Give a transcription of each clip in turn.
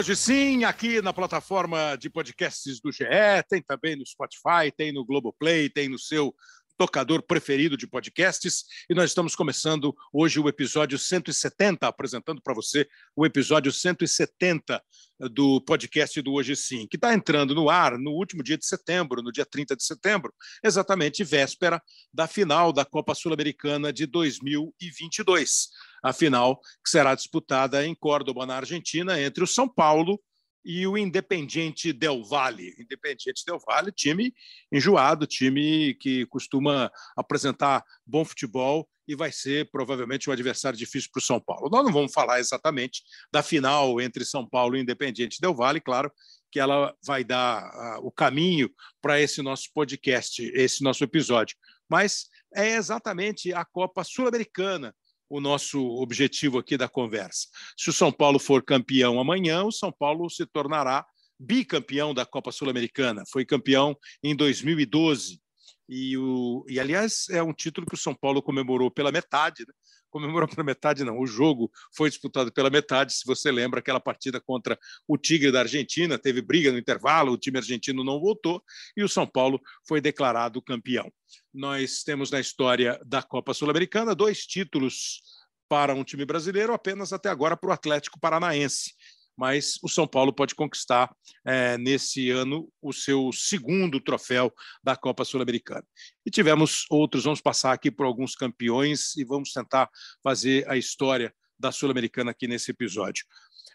Hoje sim, aqui na plataforma de podcasts do GE, tem também no Spotify, tem no Globoplay, tem no seu tocador preferido de podcasts. E nós estamos começando hoje o episódio 170, apresentando para você o episódio 170 do podcast do Hoje Sim, que está entrando no ar no último dia de setembro, no dia 30 de setembro, exatamente véspera da final da Copa Sul-Americana de 2022. A final que será disputada em Córdoba, na Argentina, entre o São Paulo e o Independiente Del Valle. Independiente Del Valle, time enjoado, time que costuma apresentar bom futebol e vai ser provavelmente um adversário difícil para o São Paulo. Nós não vamos falar exatamente da final entre São Paulo e Independiente Del Valle, claro que ela vai dar uh, o caminho para esse nosso podcast, esse nosso episódio. Mas é exatamente a Copa Sul-Americana o nosso objetivo aqui da conversa. Se o São Paulo for campeão amanhã, o São Paulo se tornará bicampeão da Copa Sul-Americana. Foi campeão em 2012 e, o, e, aliás, é um título que o São Paulo comemorou pela metade. Né? Comemorou pela metade, não. O jogo foi disputado pela metade. Se você lembra, aquela partida contra o Tigre da Argentina, teve briga no intervalo, o time argentino não voltou e o São Paulo foi declarado campeão. Nós temos na história da Copa Sul-Americana dois títulos para um time brasileiro, apenas até agora para o Atlético Paranaense mas o São Paulo pode conquistar é, nesse ano o seu segundo troféu da Copa Sul-Americana. E tivemos outros, vamos passar aqui por alguns campeões e vamos tentar fazer a história da Sul-Americana aqui nesse episódio.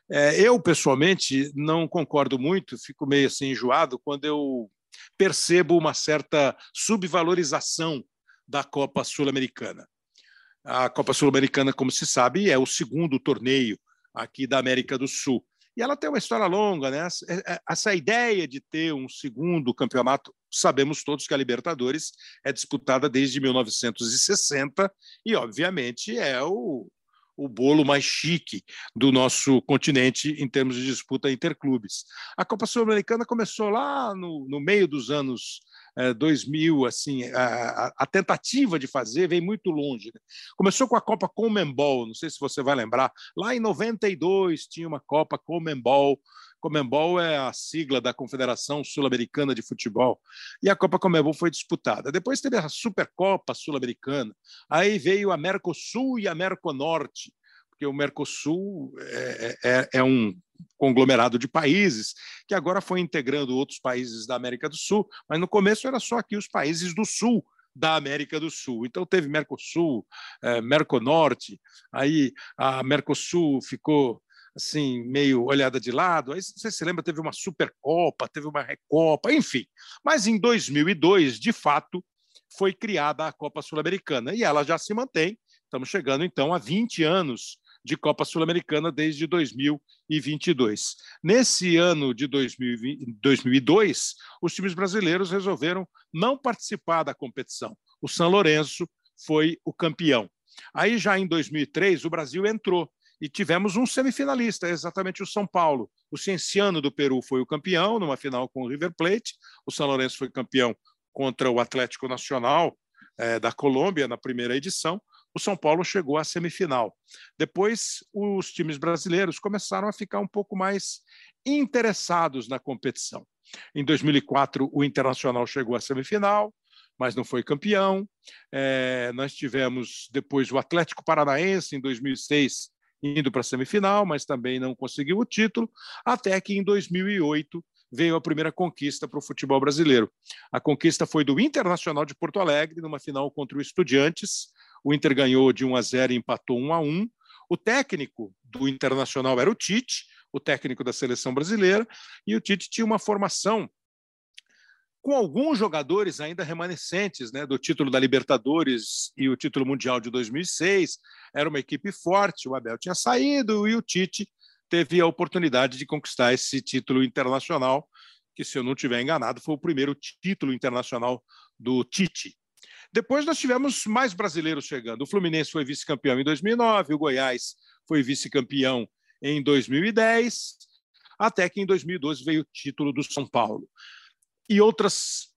É, eu, pessoalmente, não concordo muito, fico meio assim enjoado quando eu percebo uma certa subvalorização da Copa Sul-Americana. A Copa Sul-Americana, como se sabe, é o segundo torneio aqui da América do Sul. E ela tem uma história longa, né? É, é, essa ideia de ter um segundo campeonato, sabemos todos que a Libertadores é disputada desde 1960 e, obviamente, é o, o bolo mais chique do nosso continente em termos de disputa interclubes. A Copa Sul-Americana começou lá no, no meio dos anos 2000, eh, assim, a, a, tentativa de fazer vem muito longe. Né? Começou com a Copa Comembol, não sei se você vai lembrar, lá em 92 tinha uma Copa Comembol, Comembol é a sigla da Confederação Sul-Americana de Futebol, e a Copa Comembol foi disputada. Depois teve a Supercopa Sul-Americana, aí veio a Mercosul e a Merconorte, porque o Mercosul é, é, é, um conglomerado de países que agora foi integrando outros países da América do Sul, mas no começo era só aqui os países do Sul da América do Sul. Então teve Mercosul, é, Merconorte, aí a Mercosul ficou assim meio olhada de lado. Aí você se lembra teve uma Supercopa, teve uma Recopa, enfim. Mas em 2002, de fato, foi criada a Copa Sul-Americana e ela já se mantém. Estamos chegando então a 20 anos de Copa Sul-Americana desde 2022. Nesse ano de 2002, os times brasileiros resolveram não participar da competição. O São Lourenço foi o campeão. Aí, já em 2003, o Brasil entrou e tivemos um semifinalista, exatamente o São Paulo. O Cienciano do Peru foi o campeão, numa final com o River Plate. O São Lourenço foi campeão contra o Atlético Nacional eh, da Colômbia na primeira edição o São Paulo chegou à semifinal. Depois, os times brasileiros começaram a ficar um pouco mais interessados na competição. Em 2004, o Internacional chegou à semifinal, mas não foi campeão. É, nós tivemos depois o Atlético Paranaense, em 2006, indo para a semifinal, mas também não conseguiu o título, até que em 2008 veio a primeira conquista para o futebol brasileiro. A conquista foi do Internacional de Porto Alegre, numa final contra o Estudiantes, o Inter ganhou de 1 a 0 e empatou 1 a 1. O técnico do Internacional era o Tite, o técnico da seleção brasileira, e o Tite tinha uma formação com alguns jogadores ainda remanescentes né, do título da Libertadores e o título mundial de 2006. Era uma equipe forte, o Abel tinha saído e o Tite teve a oportunidade de conquistar esse título internacional, que, se eu não estiver enganado, foi o primeiro título internacional do Tite. Depois nós tivemos mais brasileiros chegando. O Fluminense foi vice-campeão em 2009, o Goiás foi vice-campeão em 2010, até que em 2012 veio o título do São Paulo. E outras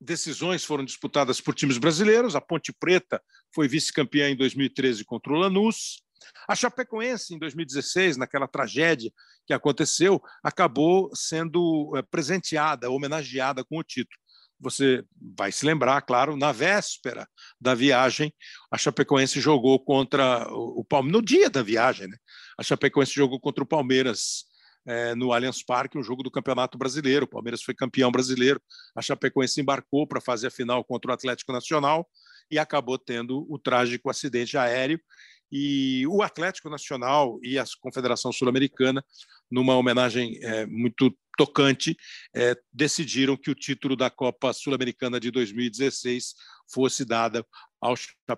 decisões foram disputadas por times brasileiros. A Ponte Preta foi vice-campeã em 2013 contra o Lanús. A Chapecoense, em 2016, naquela tragédia que aconteceu, acabou sendo eh, presenteada, homenageada com o título. Você vai se lembrar, claro, na véspera da viagem, a Chapecoense jogou contra o Palmeiras, no dia da viagem, né? A Chapecoense jogou contra o Palmeiras é, no Allianz Parque, um jogo do Campeonato Brasileiro. O Palmeiras foi campeão brasileiro. A Chapecoense embarcou para fazer a final contra o Atlético Nacional e acabou tendo o trágico acidente aéreo. E o Atlético Nacional e a Confederação Sul-Americana, numa homenagem é, muito tocante, é, decidiram que o título da Copa Sul-Americana de 2016 fosse dado ao,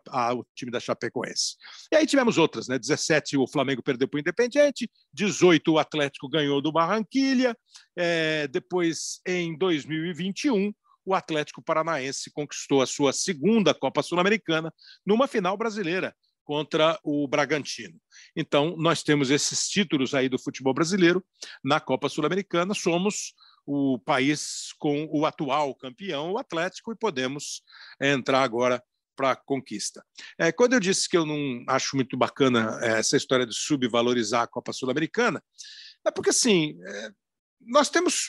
ao, time da Chapecoense. E aí tivemos outras, né? 17 o Flamengo perdeu para o Independiente, 18 o Atlético ganhou do Barranquilha, é, depois em 2021 o Atlético Paranaense conquistou a sua segunda Copa Sul-Americana numa final brasileira contra o Bragantino. Então, nós temos esses títulos aí do futebol brasileiro na Copa Sul-Americana, somos o país com o atual campeão, o Atlético, e podemos entrar agora para a conquista. É, quando eu disse que eu não acho muito bacana é, essa história de subvalorizar a Copa Sul-Americana, é porque assim é, nós temos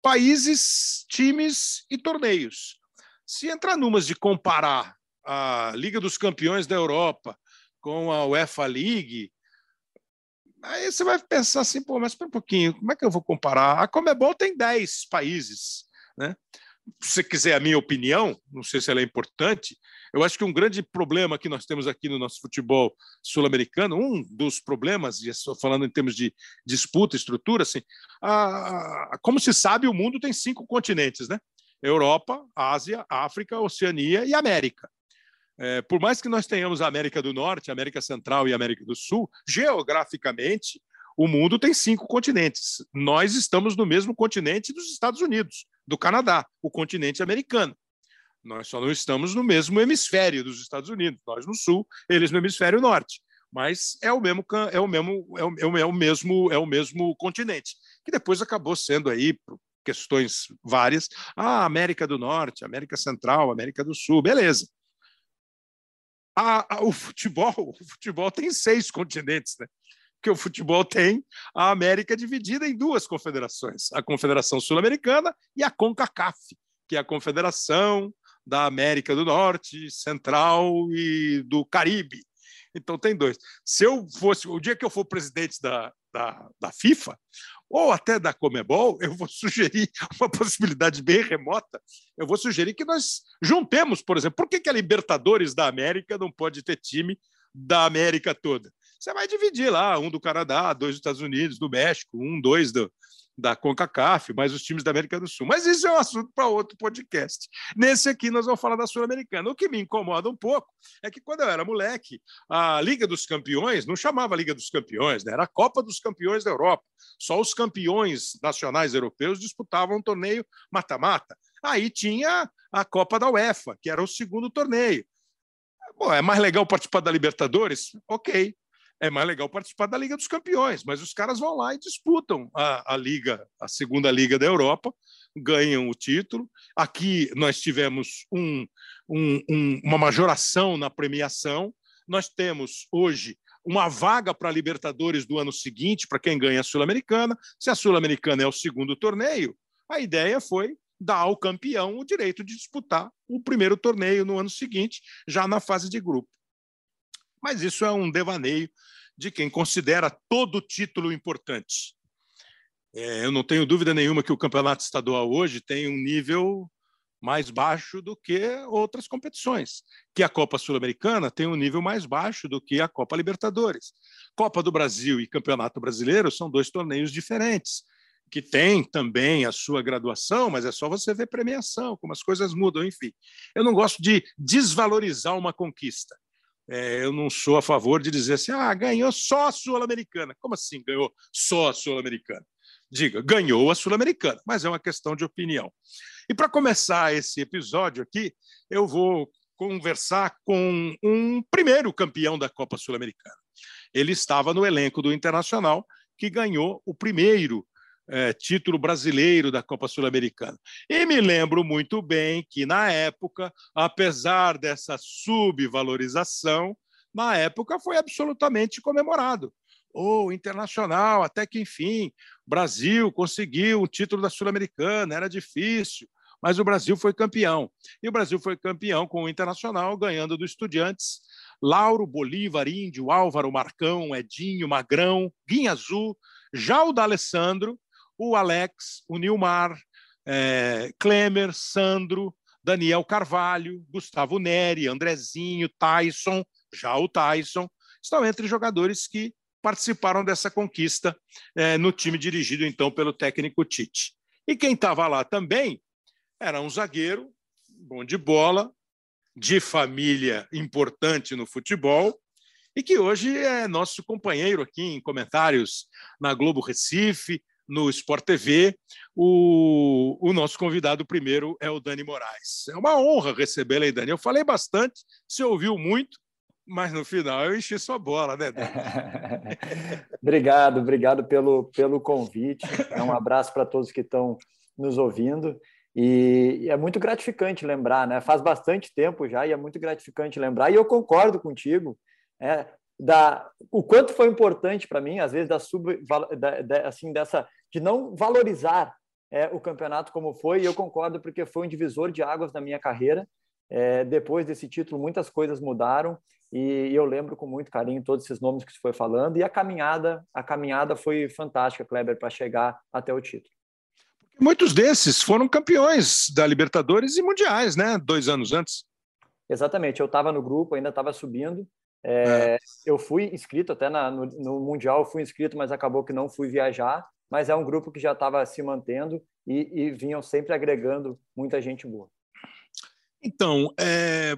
países, times e torneios. Se entrar numas de comparar a Liga dos Campeões da Europa com a UEFA League, aí você vai pensar assim, pô, mas espera um pouquinho, como é que eu vou comparar? A Comebol tem 10 países, né? Se você quiser a minha opinião, não sei se ela é importante, eu acho que um grande problema que nós temos aqui no nosso futebol sul-americano, um dos problemas, e falando em termos de disputa, estrutura, assim, a, a, como se sabe, o mundo tem cinco continentes, né? Europa, Ásia, África, Oceania e América. É, por mais que nós tenhamos a América do Norte, América Central e América do Sul, geograficamente, o mundo tem cinco continentes. Nós estamos no mesmo continente dos Estados Unidos, do Canadá, o continente americano. Nós só não estamos no mesmo hemisfério dos Estados Unidos, nós no sul, eles no hemisfério norte. Mas é o mesmo é o mesmo é o, é o mesmo é o mesmo continente, que depois acabou sendo aí por questões várias, a América do Norte, América Central, América do Sul, beleza. A, a, o futebol, o futebol tem seis continentes, né? Porque o futebol tem a América dividida em duas confederações: a Confederação Sul-Americana e a CONCACAF, que é a Confederação da América do Norte, Central e do Caribe. Então tem dois. Se eu fosse, o dia que eu for presidente da, da, da FIFA, ou até da Comebol, eu vou sugerir uma possibilidade bem remota. Eu vou sugerir que nós juntemos, por exemplo, por que, que a Libertadores da América não pode ter time da América toda? Você vai dividir lá, um do Canadá, dois dos Estados Unidos, do México, um, dois do, da CONCACAF, mais os times da América do Sul. Mas isso é um assunto para outro podcast. Nesse aqui, nós vamos falar da Sul-Americana. O que me incomoda um pouco é que, quando eu era moleque, a Liga dos Campeões não chamava Liga dos Campeões, né? era a Copa dos Campeões da Europa. Só os campeões nacionais europeus disputavam um torneio mata-mata. Aí tinha a Copa da UEFA, que era o segundo torneio. Bom, é mais legal participar da Libertadores? Ok é mais legal participar da Liga dos Campeões, mas os caras vão lá e disputam a, a Liga, a segunda Liga da Europa, ganham o título. Aqui nós tivemos um, um, um, uma majoração na premiação. Nós temos hoje uma vaga para a Libertadores do ano seguinte, para quem ganha a Sul-Americana. Se a Sul-Americana é o segundo torneio, a ideia foi dar ao campeão o direito de disputar o primeiro torneio no ano seguinte, já na fase de grupo. Mas isso é um devaneio de quem considera todo título importante. É, eu não tenho dúvida nenhuma que o campeonato estadual hoje tem um nível mais baixo do que outras competições, que a Copa Sul-Americana tem um nível mais baixo do que a Copa Libertadores. Copa do Brasil e Campeonato Brasileiro são dois torneios diferentes, que têm também a sua graduação, mas é só você ver premiação, como as coisas mudam, enfim. Eu não gosto de desvalorizar uma conquista é, eu não sou a favor de dizer assim, ah, ganhou só a Sul-Americana. Como assim ganhou só a Sul-Americana? Diga, ganhou a Sul-Americana, mas é uma questão de opinião. E para começar esse episódio aqui, eu vou conversar com um primeiro campeão da Copa Sul-Americana. Ele estava no elenco do Internacional, que ganhou o primeiro é, título brasileiro da Copa Sul-Americana. E me lembro muito bem que, na época, apesar dessa subvalorização, na época foi absolutamente comemorado. O oh, Internacional, até que enfim, Brasil conseguiu o título da Sul-Americana, era difícil, mas o Brasil foi campeão. E o Brasil foi campeão com o Internacional, ganhando do Estudiantes. Lauro, Bolívar, Índio, Álvaro, Marcão, Edinho, Magrão, Guinha Azul, já o D'Alessandro, o Alex, o Nilmar, é, Klemer, Sandro, Daniel Carvalho, Gustavo Neri, Andrezinho, Tyson, já o Tyson, estão entre jogadores que participaram dessa conquista é, no time dirigido então pelo técnico Tite. E quem estava lá também era um zagueiro bom de bola, de família importante no futebol e que hoje é nosso companheiro aqui em comentários na Globo Recife, no Sport TV. O, o nosso convidado primeiro é o Dani Moraes. É uma honra recebê-lo aí, Dani. Eu falei bastante, você ouviu muito, mas no final eu enchi sua bola, né, Dani? obrigado, obrigado pelo, pelo convite. É um abraço para todos que estão nos ouvindo. E é muito gratificante lembrar, né? Faz bastante tempo já e é muito gratificante lembrar. E eu concordo contigo. É, da o quanto foi importante para mim, às vezes, da sub, da, da, assim, dessa de não valorizar é, o campeonato como foi. E eu concordo porque foi um divisor de águas na minha carreira. É, depois desse título, muitas coisas mudaram e, eu lembro com muito carinho todos esses nomes que você foi falando. E a caminhada, a caminhada foi fantástica, Kleber, para chegar até o título. Muitos desses foram campeões da Libertadores e mundiais, né? Dois anos antes. Exatamente. Eu estava no grupo, ainda estava subindo. É, é. Eu fui inscrito até na, no, no, Mundial, fui inscrito, mas acabou que não fui viajar. Mas é um grupo que já estava se mantendo e, e, vinham sempre agregando muita gente boa. Então, é,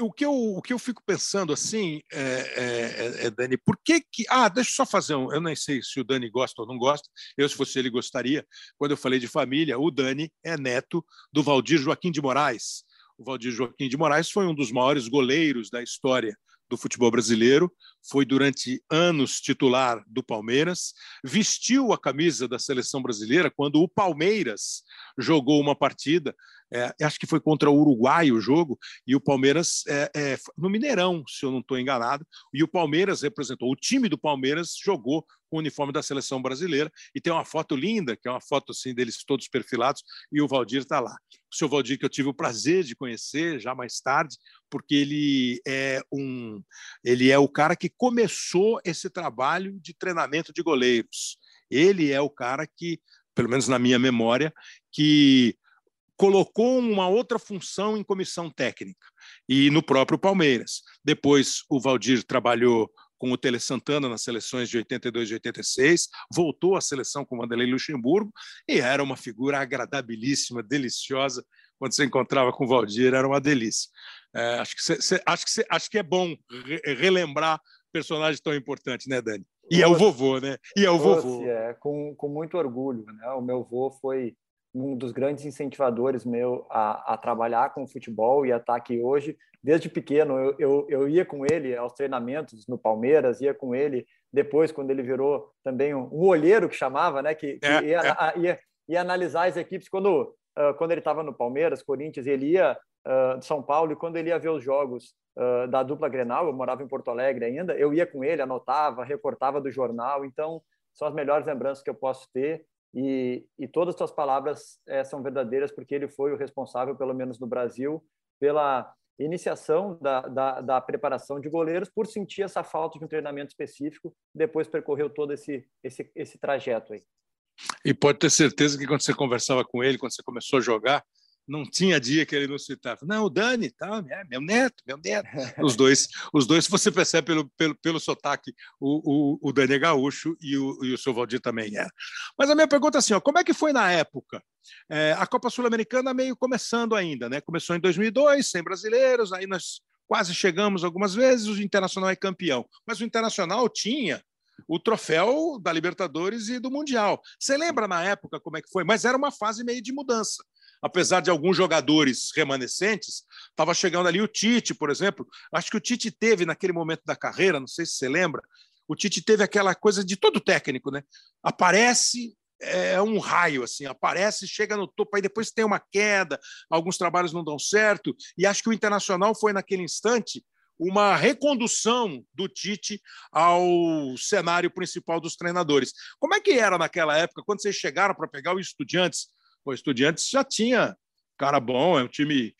o que eu, o que eu fico pensando assim, é, é, é, Dani, por que que. Ah, deixa eu só fazer um. Eu nem sei se o Dani gosta ou não gosta. Eu, se fosse ele, gostaria. Quando eu falei de família, o Dani é neto do Valdir Joaquim de Moraes. O Valdir Joaquim de Moraes foi um dos maiores goleiros da história do futebol brasileiro, foi durante anos titular do Palmeiras, vestiu a camisa da seleção brasileira quando o Palmeiras jogou uma partida é, acho que foi contra o Uruguai o jogo, e o Palmeiras, é, é, no Mineirão, se eu não estou enganado, e o Palmeiras representou, o time do Palmeiras jogou com o uniforme da seleção brasileira, e tem uma foto linda, que é uma foto assim deles todos perfilados, e o Valdir está lá. O seu Valdir, que eu tive o prazer de conhecer já mais tarde, porque ele é um ele é o cara que começou esse trabalho de treinamento de goleiros. Ele é o cara que, pelo menos na minha memória, que colocou uma outra função em comissão técnica e no próprio Palmeiras. Depois o Valdir trabalhou com o Tele Santana nas seleções de 82 e 86, voltou à seleção com o Vanderlei Luxemburgo e era uma figura agradabilíssima, deliciosa. Quando você encontrava com o Valdir, era uma delícia. É, acho, que cê, cê, acho, que cê, acho que é bom re relembrar personagens tão importantes, né, Dani? E é o vovô, né? E é o vovô. É, com, com muito orgulho. Né? O meu avô foi um dos grandes incentivadores meu a, a trabalhar com futebol e a estar aqui hoje. Desde pequeno, eu, eu, eu, ia com ele aos treinamentos no Palmeiras, ia com ele depois, quando ele virou também um, um olheiro, que chamava, né? que, que é, ia, é. A, ia, ia, analisar as equipes. Quando, uh, quando ele estava no Palmeiras, Corinthians, ele ia uh, de São Paulo e quando ele ia ver os jogos uh, da dupla Grenal, eu morava em Porto Alegre ainda, eu ia com ele, anotava, recortava do jornal. Então, são as melhores lembranças que eu posso ter e, e todas as suas palavras é, são verdadeiras porque ele foi o responsável, pelo menos no Brasil, pela iniciação da, da, da, preparação de goleiros por sentir essa falta de um treinamento específico, depois percorreu todo esse, esse, esse trajeto aí. E pode ter certeza que quando você conversava com ele, quando você começou a jogar, não tinha dia que ele não citava. Não, o Dani, tá, meu neto, meu neto. Os dois, os dois você percebe pelo, pelo, pelo sotaque, o, o, o Dani é gaúcho e o, e o seu Valdir também é. Mas a minha pergunta é assim, ó, como é que foi na época? É, a Copa Sul-Americana meio começando ainda, né? Começou em 2002, sem brasileiros, aí nós quase chegamos algumas vezes, o Internacional é campeão. Mas o Internacional tinha o troféu da Libertadores e do Mundial. Você lembra na época como é que foi? Mas era uma fase meio de mudança apesar de alguns jogadores remanescentes, estava chegando ali o Tite, por exemplo. Acho que o Tite teve naquele momento da carreira, não sei se você lembra, o Tite teve aquela coisa de todo técnico, né? Aparece é um raio assim, aparece, chega no topo, aí depois tem uma queda, alguns trabalhos não dão certo, e acho que o Internacional foi naquele instante uma recondução do Tite ao cenário principal dos treinadores. Como é que era naquela época, quando vocês chegaram para pegar o Estudiantes? O Estudiantes já tinha cara bom, é um time.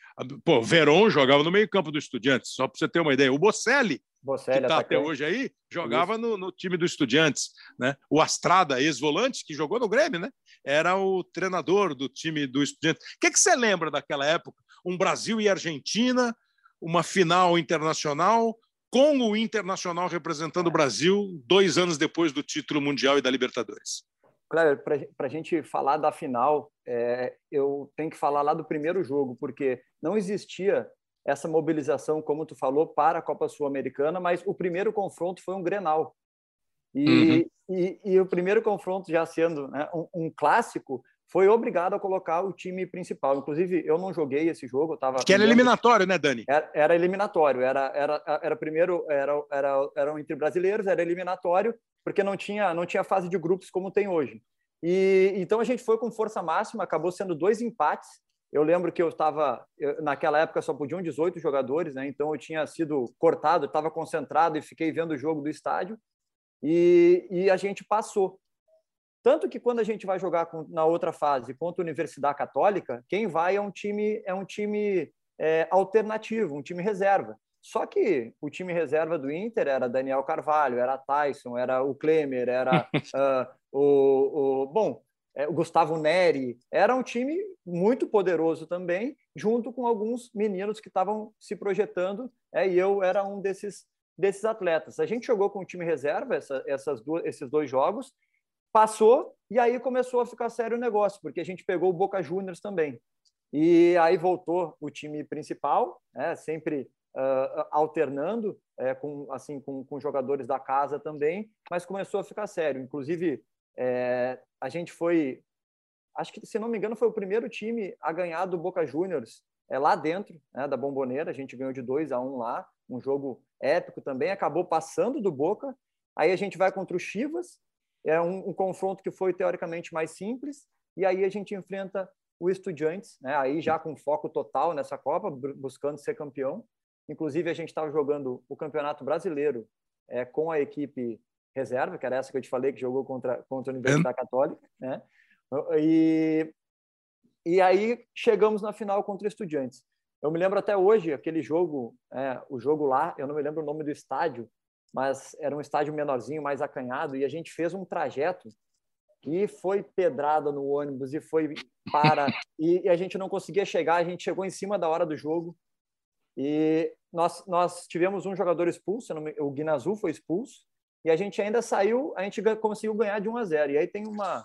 Pô, Veron jogava no meio-campo do Estudiantes, só para você ter uma ideia. O Bocelli, Bocelli que está até hoje aí, jogava no, no, time do Estudiantes. Né? O Astrada, ex-volante, que jogou no Grêmio, né? era o treinador do time do Estudiantes. O que, que você lembra daquela época? Um Brasil e Argentina, uma final internacional, com o Internacional representando o Brasil dois anos depois do título mundial e da Libertadores. Claro, para a gente falar da final, é, eu tenho que falar lá do primeiro jogo, porque não existia essa mobilização, como tu falou, para a Copa Sul-Americana, mas o primeiro confronto foi um Grenal. E, uhum. e, e o primeiro confronto, já sendo né, um, um, clássico, foi obrigado a colocar o time principal. Inclusive, eu não joguei esse jogo, eu tava. Que era eliminatório, né, Dani? Era, era, eliminatório, era, era, era primeiro, era, era, eram entre brasileiros, era eliminatório, porque não tinha, não tinha fase de grupos como tem hoje. E então a gente foi com força máxima, acabou sendo dois empates. Eu lembro que eu estava, naquela época só podiam 18 jogadores, né? Então eu tinha sido cortado, estava concentrado e fiquei vendo o jogo do estádio. E, e a gente passou. Tanto que quando a gente vai jogar com, na outra fase contra a Universidade Católica, quem vai é um time é um time é, alternativo, um time reserva. Só que o time reserva do Inter era Daniel Carvalho, era Tyson, era o Klemer, era uh, o, o, bom, é, o Gustavo Neri. Era um time muito poderoso também, junto com alguns meninos que estavam se projetando, é, e eu era um desses, desses atletas. A gente jogou com o time reserva essa, essas duas, esses dois jogos, passou, e aí começou a ficar sério o negócio, porque a gente pegou o Boca Juniors também. E aí voltou o time principal, né, sempre uh, alternando é, com assim com, com, jogadores da casa também, mas começou a ficar sério. Inclusive, é, a gente foi, acho que se não me engano, foi o primeiro time a ganhar do Boca Juniors é, lá dentro né, da Bomboneira. A gente ganhou de 2 a 1 um lá, um jogo épico também. Acabou passando do Boca. Aí a gente vai contra o Chivas, é um, um confronto que foi teoricamente mais simples. E aí a gente enfrenta o Estudiantes, né? aí já com foco total nessa Copa, buscando ser campeão. Inclusive, a gente estava jogando o Campeonato Brasileiro é, com a equipe reserva, que era essa que eu te falei, que jogou contra, contra a Universidade Católica. Né? E, e aí chegamos na final contra Estudiantes. Eu me lembro até hoje, aquele jogo, é, o jogo lá, eu não me lembro o nome do estádio, mas era um estádio menorzinho, mais acanhado, e a gente fez um trajeto e foi pedrada no ônibus e foi para e, e, a gente não conseguia chegar, a gente chegou em cima da hora do jogo e nós, nós tivemos um jogador expulso, o Guinazu foi expulso, e a gente ainda saiu, a gente conseguiu ganhar de 1 a 0. E aí tem uma.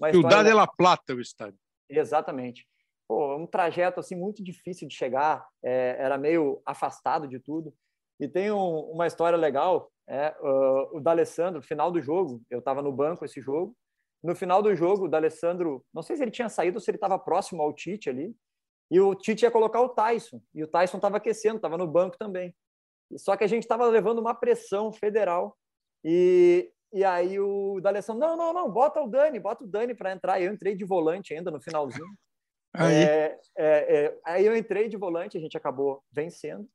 uma Ciudad de La Plata, o estádio. Exatamente. Pô, um trajeto assim muito difícil de chegar, é, era meio afastado de tudo. E tem um, uma história legal, é, uh, o D'Alessandro, final do jogo, eu estava no banco esse jogo, no final do jogo, o D'Alessandro, não sei se ele tinha saído ou se ele estava próximo ao Tite ali, e o Tite ia colocar o Tyson. E o Tyson estava aquecendo, estava no banco também. Só que a gente estava levando uma pressão federal. E, e aí o D'Alessandro, não, não, não, bota o Dani, bota o Dani para entrar. Eu entrei de volante ainda no finalzinho. Aí. É, é, é, aí eu entrei de volante, a gente acabou vencendo.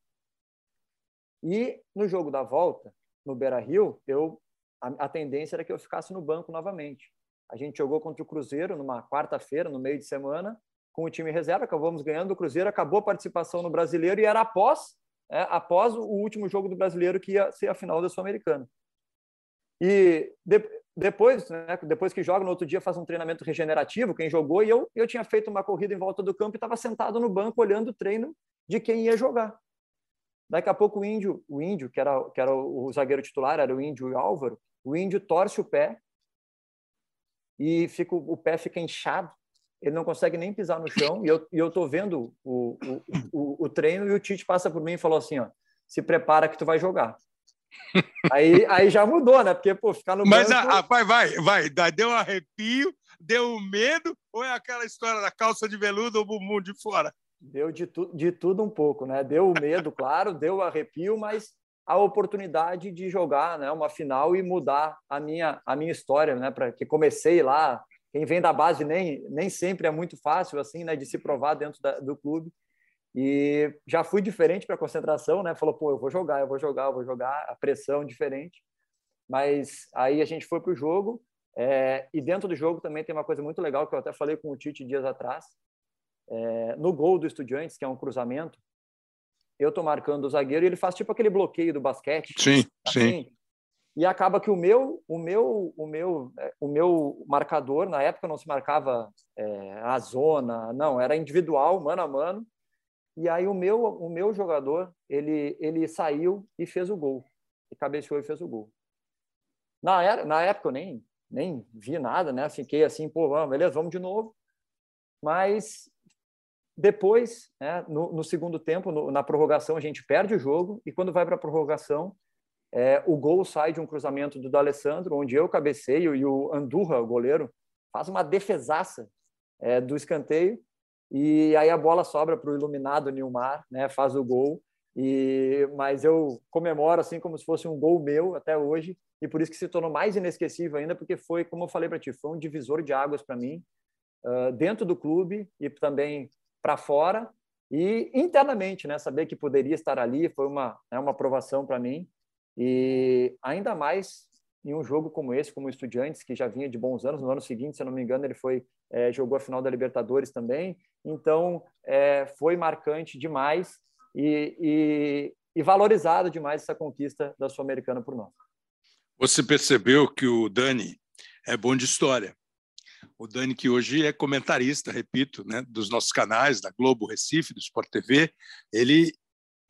E no jogo da volta, no Beira Rio, eu, a, a tendência era que eu ficasse no banco novamente. A gente jogou contra o Cruzeiro numa quarta-feira, no meio de semana, com o time reserva, acabamos ganhando o Cruzeiro, acabou a participação no Brasileiro e era após, é, após o último jogo do Brasileiro que ia ser a final da Sul-Americana. E de, depois, né, depois que joga, no outro dia faz um treinamento regenerativo, quem jogou, e eu, eu tinha feito uma corrida em volta do campo e estava sentado no banco olhando o treino de quem ia jogar. Daqui a pouco o Índio, o Índio, que era, que era o zagueiro titular, era o Índio e o Álvaro, o Índio torce o pé e fica, o pé fica inchado ele não consegue nem pisar no chão, e eu, e eu tô vendo o, o, o, o treino, e o Tite passa por mim e falou assim, ó, se prepara que tu vai jogar. aí, aí já mudou, né? Porque, pô, ficar no Mas, banco... a, a, vai, vai, vai, deu um arrepio, deu medo, ou é aquela história da calça de veludo ou bumbum de fora? Deu de, tu, de tudo um pouco, né? Deu o medo, claro, deu o arrepio, mas a oportunidade de jogar né, uma final e mudar a minha, a minha história, né? Para que comecei lá quem vem da base nem, nem sempre é muito fácil assim, né, de se provar dentro da, do clube. E já fui diferente para a concentração, né? Falou, pô, eu vou jogar, eu vou jogar, eu vou jogar, a pressão diferente. Mas aí a gente foi para o jogo, é, e dentro do jogo também tem uma coisa muito legal que eu até falei com o Tite dias atrás. É, no gol do Estudiantes, que é um cruzamento, eu tô marcando o zagueiro e ele faz tipo aquele bloqueio do basquete. Sim, assim, sim. E acaba que o meu, o meu, o meu, é, o meu marcador na época não se marcava é, a zona, não, era individual, mano a mano. E aí o meu, o meu jogador, ele, ele saiu e fez o gol, e cabeceou e fez o gol. Na, era, na época eu nem, nem vi nada, né? Fiquei assim, pô, vamos, beleza, vamos de novo. Mas depois, né, no, no, segundo tempo, no, na prorrogação, a gente perde o jogo e quando vai para a prorrogação, é, o gol sai de um cruzamento do D'Alessandro, onde eu cabeceio e o Andurra, o goleiro, faz uma defesaça é, do escanteio. E aí a bola sobra para o iluminado Nilmar, né, faz o gol. E mas eu comemoro assim como se fosse um gol meu até hoje. E por isso que se tornou mais inesquecível ainda porque foi como eu falei para ti foi um divisor de águas para mim uh, dentro do clube e também para fora. E internamente né saber que poderia estar ali foi uma né, uma aprovação para mim e ainda mais em um jogo como esse, como o Estudiantes, que já vinha de bons anos, no ano seguinte, se eu não me engano, ele foi é, jogou a final da Libertadores também. Então, é, foi marcante demais e, e, e valorizado demais essa conquista da Sul-Americana por nós. Você percebeu que o Dani é bom de história. O Dani, que hoje é comentarista, repito, né, dos nossos canais, da Globo Recife, do Sport TV, ele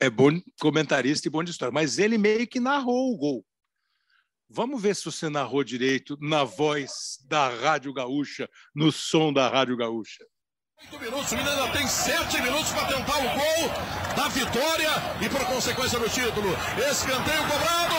é bom comentarista e bom de história, mas ele meio que narrou o gol. Vamos ver se você narrou direito na voz da Rádio Gaúcha, no som da Rádio Gaúcha. Oito minutos, o Mineiro tem sete minutos para tentar o gol da vitória e por consequência do título. Escanteio cobrado,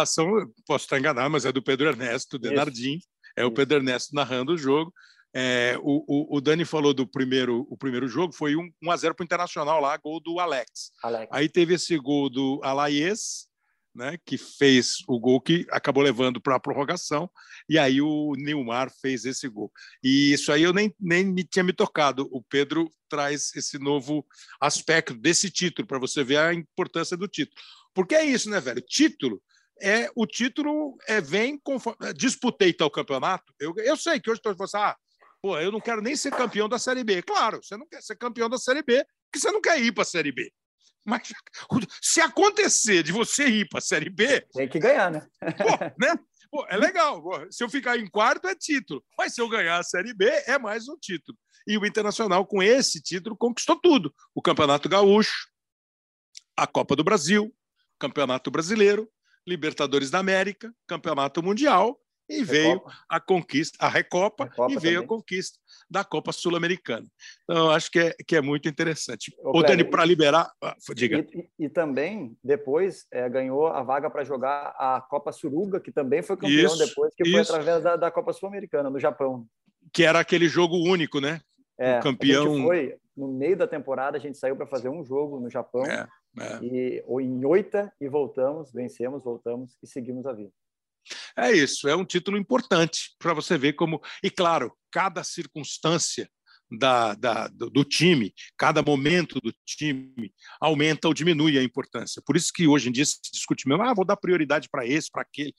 narração, posso estar enganado, mas é do Pedro Ernesto Denardim. É o Pedro Ernesto narrando o jogo. É, o, o, o, Dani falou do primeiro, o primeiro jogo, foi 1 um, a 0 para o Internacional lá, gol do Alex. Alex. Aí teve esse gol do Alaes, né, que fez o gol que acabou levando para a prorrogação, e aí o Nilmar fez esse gol. E isso aí eu nem, nem me tinha me tocado. O Pedro traz esse novo aspecto desse título, para você ver a importância do título. Porque é isso, né, velho? Título é o título é, vem conforme, disputei tal campeonato. Eu, eu sei que hoje estou falando assim, ah, pô, eu não quero nem ser campeão da Série B. Claro, você não quer ser campeão da Série B porque você não quer ir para a Série B. Mas se acontecer de você ir para a Série B. Tem que ganhar, né? Pô, né? Pô, é legal. Pô, se eu ficar em quarto, é título. Mas se eu ganhar a Série B, é mais um título. E o Internacional, com esse título, conquistou tudo: o Campeonato Gaúcho, a Copa do Brasil, Campeonato Brasileiro, Libertadores da América, Campeonato Mundial e Recopa. veio a conquista, a Recopa, Recopa e veio também. a conquista da Copa Sul-Americana. Então, eu acho que é, que é muito interessante. Ô, Ô Dani, para liberar. Ah, diga. E, e, e, também, depois, é, ganhou a vaga para jogar a Copa Suruga, que também foi campeão isso, depois, que isso. foi através da, da Copa Sul-Americana, no Japão. Que era aquele jogo único, né? É, o campeão. foi, no meio da temporada, a gente saiu para fazer um jogo no Japão. É. É. E, ou em oita e voltamos, vencemos, voltamos e seguimos a vida. É isso, é um título importante para você ver como. E claro, cada circunstância da, da, do, do, time, cada momento do time aumenta ou diminui a importância. Por isso que hoje em dia se discute mesmo, ah, vou dar prioridade para esse, para aquele.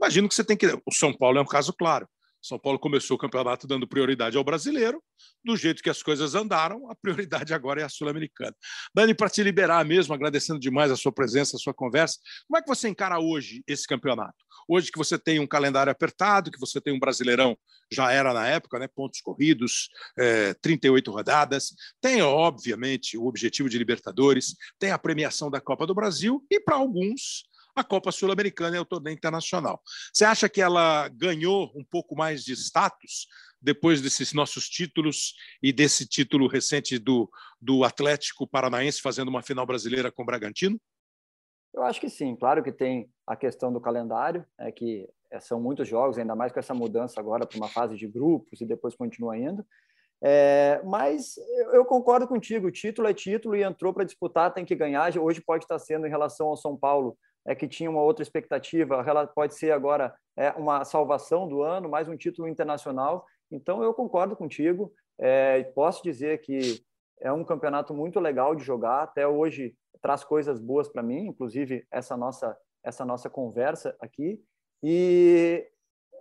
Imagino que você tem que. O São Paulo é um caso claro. São Paulo começou o campeonato dando prioridade ao brasileiro, do jeito que as coisas andaram, a prioridade agora é a sul-americana. Dani, para te liberar mesmo, agradecendo demais a sua presença, a sua conversa, como é que você encara hoje esse campeonato? Hoje que você tem um calendário apertado, que você tem um brasileirão, já era na época, né? pontos corridos, é, 38 rodadas, tem, obviamente, o objetivo de Libertadores, tem a premiação da Copa do Brasil e, para alguns, a Copa Sul-Americana é o torneio internacional. Você acha que ela ganhou um pouco mais de status depois desses nossos títulos e desse título recente do, do Atlético Paranaense fazendo uma final brasileira com o Bragantino? Eu acho que sim. Claro que tem a questão do calendário, é que são muitos jogos, ainda mais com essa mudança agora para uma fase de grupos e depois continua indo. É, mas eu concordo contigo, título é título e entrou para disputar, tem que ganhar. Hoje pode estar sendo em relação ao São Paulo é que tinha uma outra expectativa, pode ser agora é, uma salvação do ano, mais um título internacional. Então, eu concordo contigo. É, posso dizer que é um campeonato muito legal de jogar. Até hoje traz coisas boas para mim, inclusive essa nossa essa nossa conversa aqui. E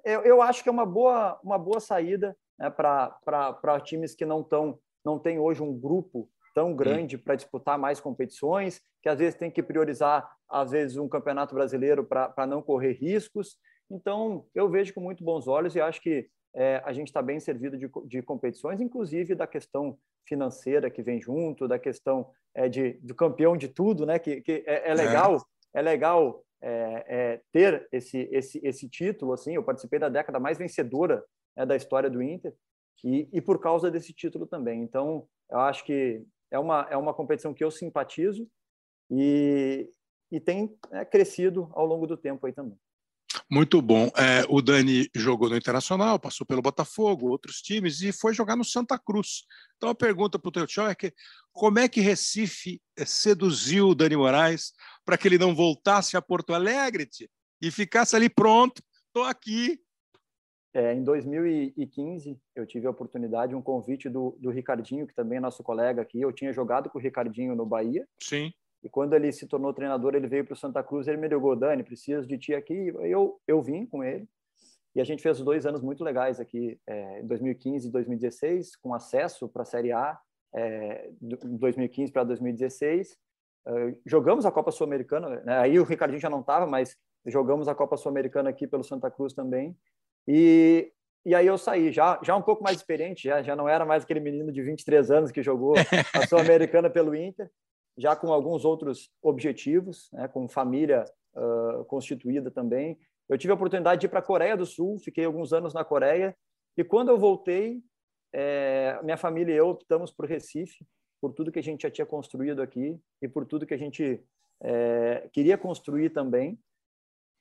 eu, eu acho que é uma boa uma boa saída né, para times que não estão não tem hoje um grupo tão grande para disputar mais competições, que às vezes tem que priorizar, às vezes, um campeonato brasileiro para não correr riscos. Então, eu vejo com muito bons olhos e acho que é, a gente está bem servido de, de, competições, inclusive da questão financeira que vem junto, da questão é, de, do campeão de tudo, né? Que, que é, é legal, é, é legal é, ter esse, esse, esse título. Assim, eu participei da década mais vencedora né, da história do Inter e, e por causa desse título também. Então, eu acho que é uma, é uma competição que eu simpatizo e, e tem é, crescido ao longo do tempo aí também. Muito bom. É, o Dani jogou no Internacional, passou pelo Botafogo, outros times, e foi jogar no Santa Cruz. Então a pergunta para o teu é que, como é que Recife é, seduziu o Dani Moraes para que ele não voltasse a Porto Alegre e ficasse ali pronto, estou aqui, é, em 2015, eu tive a oportunidade, um convite do, do Ricardinho, que também é nosso colega aqui. Eu tinha jogado com o Ricardinho no Bahia. Sim. E quando ele se tornou treinador, ele veio para o Santa Cruz. Ele me ligou, Dani, preciso de ti aqui. Eu, eu vim com ele. E a gente fez dois anos muito legais aqui, é, em 2015 e 2016, com acesso para a Série A, é, de 2015 para 2016. Uh, jogamos a Copa Sul-Americana, né? aí o Ricardinho já não estava, mas jogamos a Copa Sul-Americana aqui pelo Santa Cruz também. E, e aí eu saí, já, já um pouco mais experiente, já, já não era mais aquele menino de 23 anos que jogou a Sul-Americana pelo Inter, já com alguns outros objetivos, né, com família uh, constituída também. Eu tive a oportunidade de ir para a Coreia do Sul, fiquei alguns anos na Coreia, e quando eu voltei, é, minha família e eu optamos por Recife, por tudo que a gente já tinha construído aqui e por tudo que a gente é, queria construir também.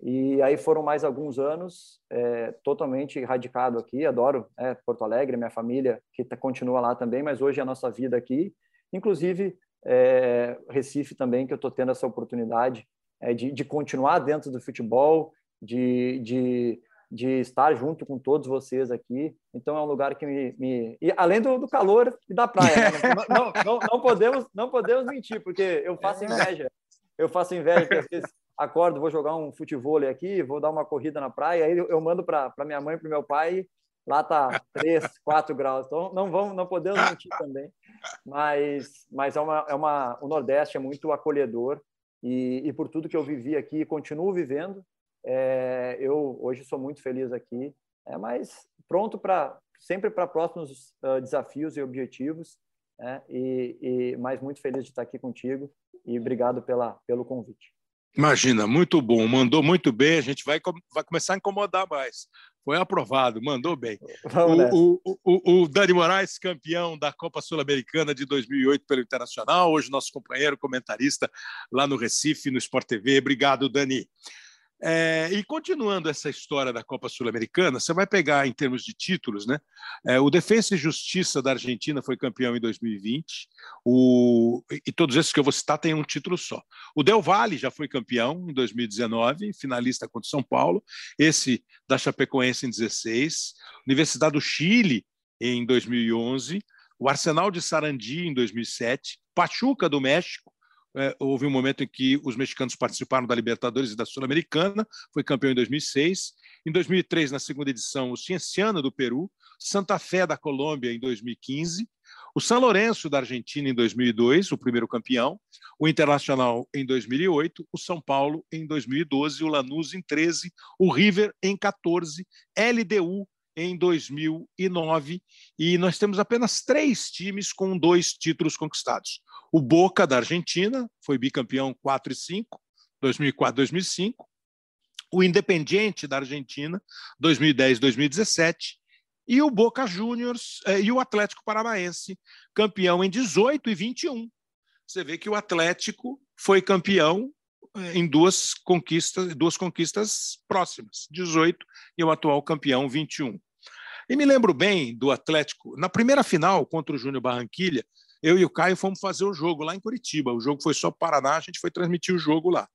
E aí foram mais alguns anos é, totalmente radicado aqui. Adoro é, Porto Alegre, minha família que tá, continua lá também, mas hoje é a nossa vida aqui. Inclusive é, Recife também, que eu estou tendo essa oportunidade é, de, de, continuar dentro do futebol, de, de, de, estar junto com todos vocês aqui. Então é um lugar que me, me... e além do, do, calor e da praia, né? não, não, não, podemos não podemos mentir, porque eu faço inveja. Eu faço inveja porque acordo, vou jogar um futebol aqui, vou dar uma corrida na praia, aí eu mando para minha mãe para meu pai, lá tá 3, 4 graus, então não vamos, não podemos mentir também, mas, mas é uma, é uma, o Nordeste é muito acolhedor e, e por tudo que eu vivi aqui e continuo vivendo, é, eu hoje sou muito feliz aqui, é, mas pronto para sempre para próximos uh, desafios e objetivos, né? e, e mais muito feliz de estar aqui contigo e obrigado pela, pelo convite. Imagina, muito bom, mandou muito bem, a gente vai, vai começar a incomodar mais. Foi aprovado, mandou bem. O, o, o, o, Dani Moraes, campeão da Copa Sul-Americana de 2008 pelo Internacional, hoje nosso companheiro comentarista lá no Recife, no Sport TV. Obrigado, Dani. É, e continuando essa história da Copa Sul-Americana, você vai pegar em termos de títulos, né? É, o Defensa e Justiça da Argentina foi campeão em 2020, o, e todos esses que eu vou citar têm um título só. O Del Valle já foi campeão em 2019, finalista contra São Paulo, esse da Chapecoense em 16, Universidade do Chile em 2011, o Arsenal de Sarandi em 2007, Pachuca do México é, houve um momento em que os mexicanos participaram da Libertadores e da Sul-Americana, foi campeão em 2006. Em 2003, na segunda edição, o Cienciano do Peru, Santa Fé da Colômbia em 2015, o São Lourenço da Argentina em 2002, o primeiro campeão, o Internacional em 2008, o São Paulo em 2012, o Lanús em 13, o River em 14, LDU em 2009 e nós temos apenas três times com dois títulos conquistados. O Boca da Argentina foi bicampeão 4 e 5, 2004, 2005. O Independiente da Argentina 2010, 2017 e o Boca Juniors eh, e o Atlético Paranaense campeão em 18 e 21. Você vê que o Atlético foi campeão em duas conquistas, duas conquistas próximas, 18 e o atual campeão 21. E me lembro bem do Atlético, na primeira final contra o Júnior Barranquilha, eu e o Caio fomos fazer o jogo lá em Curitiba. O jogo foi só para Paraná, a gente foi transmitir o jogo lá.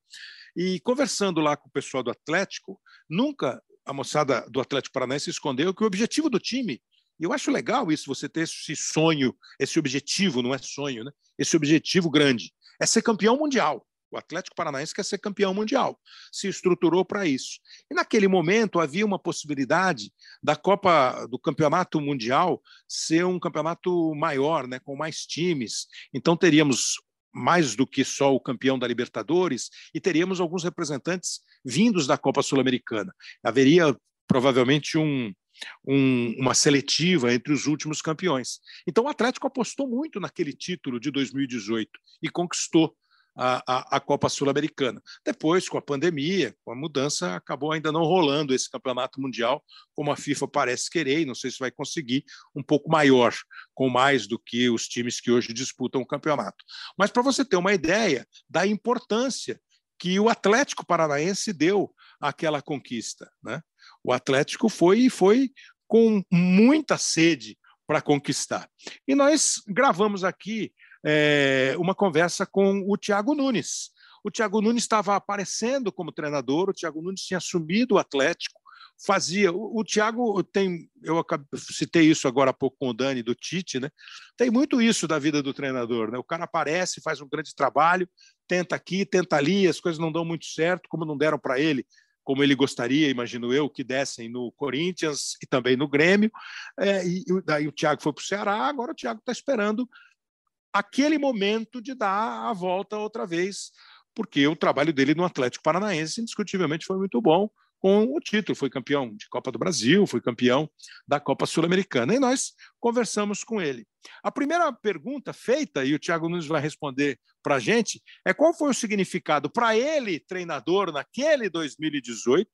E conversando lá com o pessoal do Atlético, nunca a moçada do Atlético Paranaense escondeu que o objetivo do time, e eu acho legal isso, você ter esse sonho, esse objetivo, não é sonho, né? Esse objetivo grande, é ser campeão mundial. O Atlético Paranaense quer ser campeão mundial, se estruturou para isso. E naquele momento havia uma possibilidade da Copa do Campeonato Mundial ser um campeonato maior, né, com mais times. Então teríamos mais do que só o campeão da Libertadores e teríamos alguns representantes vindos da Copa Sul-Americana. Haveria provavelmente um, um, uma seletiva entre os últimos campeões. Então o Atlético apostou muito naquele título de 2018 e conquistou a, a, a Copa Sul-Americana. Depois, com a pandemia, com a mudança, acabou ainda não rolando esse campeonato mundial, como a FIFA parece querer, e não sei se vai conseguir um pouco maior, com mais do que os times que hoje disputam o campeonato. Mas para você ter uma ideia da importância que o Atlético Paranaense deu àquela conquista. Né? O Atlético foi e foi com muita sede para conquistar. E nós gravamos aqui é, uma conversa com o Thiago Nunes. O Thiago Nunes estava aparecendo como treinador, o Thiago Nunes tinha assumido o Atlético, fazia. O, o Thiago tem, eu citei isso agora há pouco com o Dani do Tite, né? Tem muito isso da vida do treinador, né? O cara aparece, faz um grande trabalho, tenta aqui, tenta ali, as coisas não dão muito certo, como não deram para ele, como ele gostaria, imagino eu, que dessem no Corinthians e também no Grêmio. É, e daí o Thiago foi para o Ceará, agora o Thiago está esperando aquele momento de dar a volta outra vez, porque o trabalho dele no Atlético Paranaense, indiscutivelmente, foi muito bom com o título. Foi campeão de Copa do Brasil, foi campeão da Copa Sul-Americana. E nós conversamos com ele. A primeira pergunta feita, e o Thiago Nunes vai responder para a gente, é qual foi o significado para ele, treinador, naquele 2018,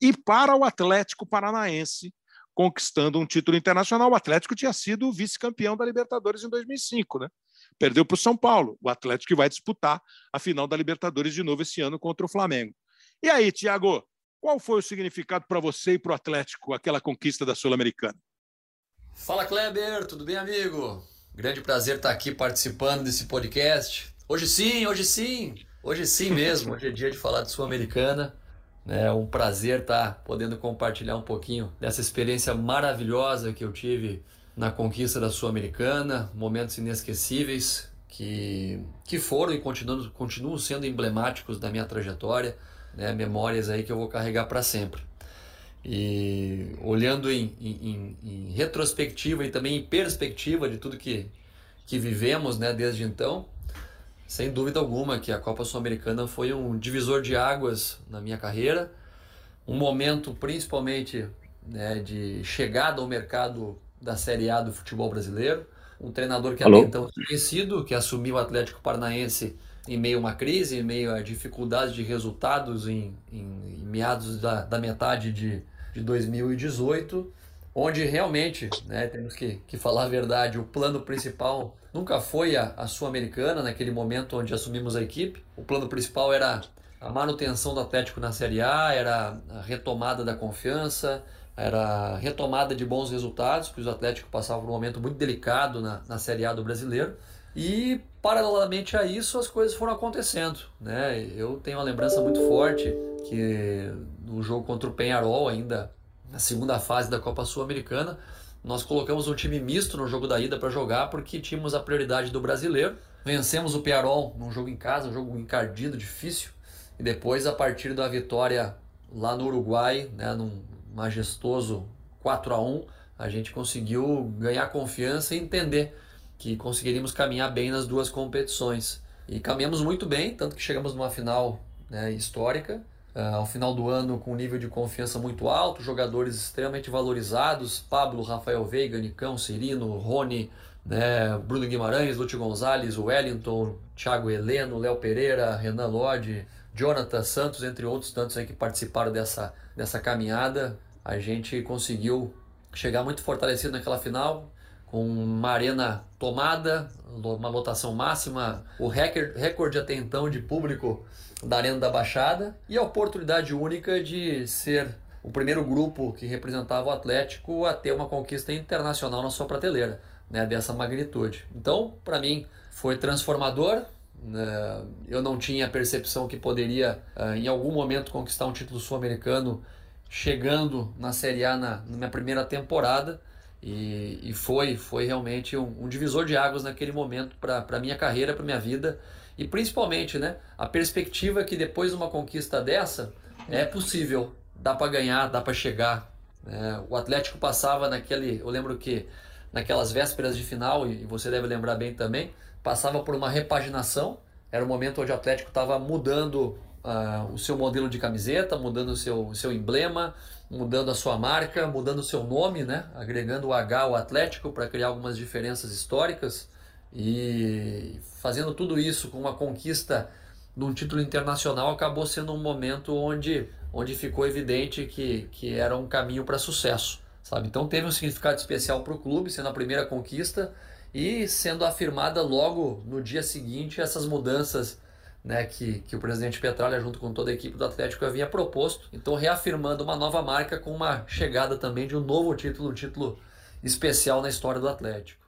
e para o Atlético Paranaense, conquistando um título internacional. O Atlético tinha sido vice-campeão da Libertadores em 2005, né? Perdeu para o São Paulo, o Atlético que vai disputar a final da Libertadores de novo esse ano contra o Flamengo. E aí, Tiago, qual foi o significado para você e para o Atlético aquela conquista da Sul-Americana? Fala Kleber, tudo bem, amigo? Grande prazer estar aqui participando desse podcast. Hoje sim, hoje sim, hoje sim mesmo. Hoje é dia de falar de Sul-Americana. É um prazer estar podendo compartilhar um pouquinho dessa experiência maravilhosa que eu tive na conquista da Sul-Americana, momentos inesquecíveis que, que foram e continuam, continuam sendo emblemáticos da minha trajetória, né? memórias aí que eu vou carregar para sempre. E olhando em, em, em, retrospectiva e também em perspectiva de tudo que, que vivemos né, desde então, sem dúvida alguma que a Copa Sul-Americana foi um divisor de águas na minha carreira, um momento principalmente né, de chegada ao mercado da Série A do futebol brasileiro. Um treinador que Alô? até então conhecido, que assumiu o Atlético Paranaense em meio a uma crise, em meio a dificuldades de resultados em, em, em meados da, da metade de, de 2018, onde realmente, né, temos que, que falar a verdade, o plano principal nunca foi a, a Sul-Americana, naquele momento onde assumimos a equipe. O plano principal era a manutenção do Atlético na Série A, era a retomada da confiança, era retomada de bons resultados, porque o Atlético passava por um momento muito delicado na, na Série A do brasileiro. E, paralelamente a isso, as coisas foram acontecendo. Né? Eu tenho uma lembrança muito forte que no jogo contra o Penharol, ainda na segunda fase da Copa Sul-Americana, nós colocamos um time misto no jogo da ida para jogar porque tínhamos a prioridade do brasileiro. Vencemos o Piarol num jogo em casa, um jogo encardido, difícil. E depois, a partir da vitória lá no Uruguai, né, num majestoso 4 a 1 a gente conseguiu ganhar confiança e entender que conseguiríamos caminhar bem nas duas competições. E caminhamos muito bem, tanto que chegamos numa final né, histórica, uh, ao final do ano com um nível de confiança muito alto, jogadores extremamente valorizados, Pablo, Rafael Veiga, Nicão, Cirino, Rony, né, Bruno Guimarães, Lúcio Gonzalez, Wellington, Thiago Heleno, Léo Pereira, Renan Lodge, Jonathan Santos, entre outros tantos aí que participaram dessa, dessa caminhada. A gente conseguiu chegar muito fortalecido naquela final, com uma arena tomada, uma lotação máxima, o recorde até então de público da Arena da Baixada e a oportunidade única de ser o primeiro grupo que representava o Atlético a ter uma conquista internacional na sua prateleira, né, dessa magnitude. Então, para mim, foi transformador. Né, eu não tinha a percepção que poderia, ah, em algum momento, conquistar um título sul-americano chegando na Série A na, na minha primeira temporada. E, e foi, foi realmente um, um, divisor de águas naquele momento para a minha carreira, para minha vida. E principalmente né, a perspectiva que depois de uma conquista dessa é possível, dá para ganhar, dá para chegar. Né? O Atlético passava naquele, eu lembro que naquelas vésperas de final, e você deve lembrar bem também, passava por uma repaginação. Era o momento onde o Atlético estava mudando uh, o seu modelo de camiseta, mudando o seu, seu emblema, mudando a sua marca, mudando o seu nome, né? agregando o H ao Atlético para criar algumas diferenças históricas e fazendo tudo isso com uma conquista de um título internacional acabou sendo um momento onde, onde ficou evidente que, que era um caminho para sucesso. Sabe? Então teve um significado especial para o clube, sendo a primeira conquista e sendo afirmada logo no dia seguinte essas mudanças né, que, que o presidente Petralha, junto com toda a equipe do Atlético, havia proposto. Então, reafirmando uma nova marca com uma chegada também de um novo título, um título especial na história do Atlético.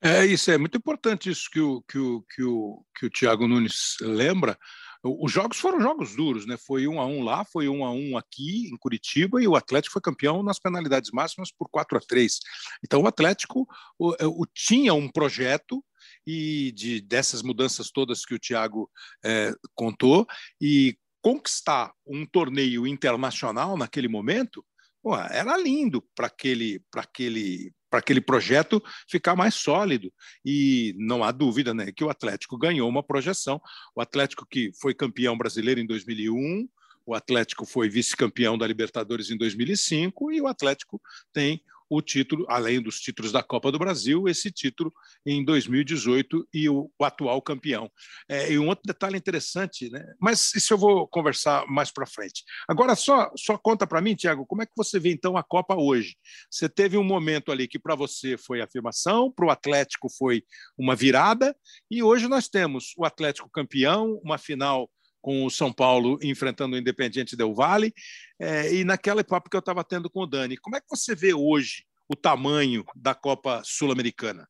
É isso, é muito importante isso que o, que o, que o, que o Thiago Nunes lembra. Os jogos foram jogos duros, né? Foi um a um lá, foi um a um aqui em Curitiba e o Atlético foi campeão nas penalidades máximas por 4 a 3. Então o Atlético o, o, tinha um projeto e de dessas mudanças todas que o Tiago é, contou e conquistar um torneio internacional naquele momento pô, era lindo para aquele para aquele para aquele projeto ficar mais sólido. E não há dúvida né que o Atlético ganhou uma projeção. O Atlético que foi campeão brasileiro em 2001 o Atlético foi vice-campeão da Libertadores em 2005 e o Atlético tem o título, além dos títulos da Copa do Brasil, esse título em 2018 e o, o atual campeão. É, e um outro detalhe interessante, né? mas isso eu vou conversar mais para frente. Agora, só, só conta para mim, Tiago, como é que você vê então a Copa hoje? Você teve um momento ali que para você foi afirmação, para o Atlético foi uma virada, e hoje nós temos o Atlético campeão, uma final com o São Paulo enfrentando o Independiente Del Valle, é, e naquela papo que eu estava tendo com o Dani. Como é que você vê hoje o tamanho da Copa Sul-Americana?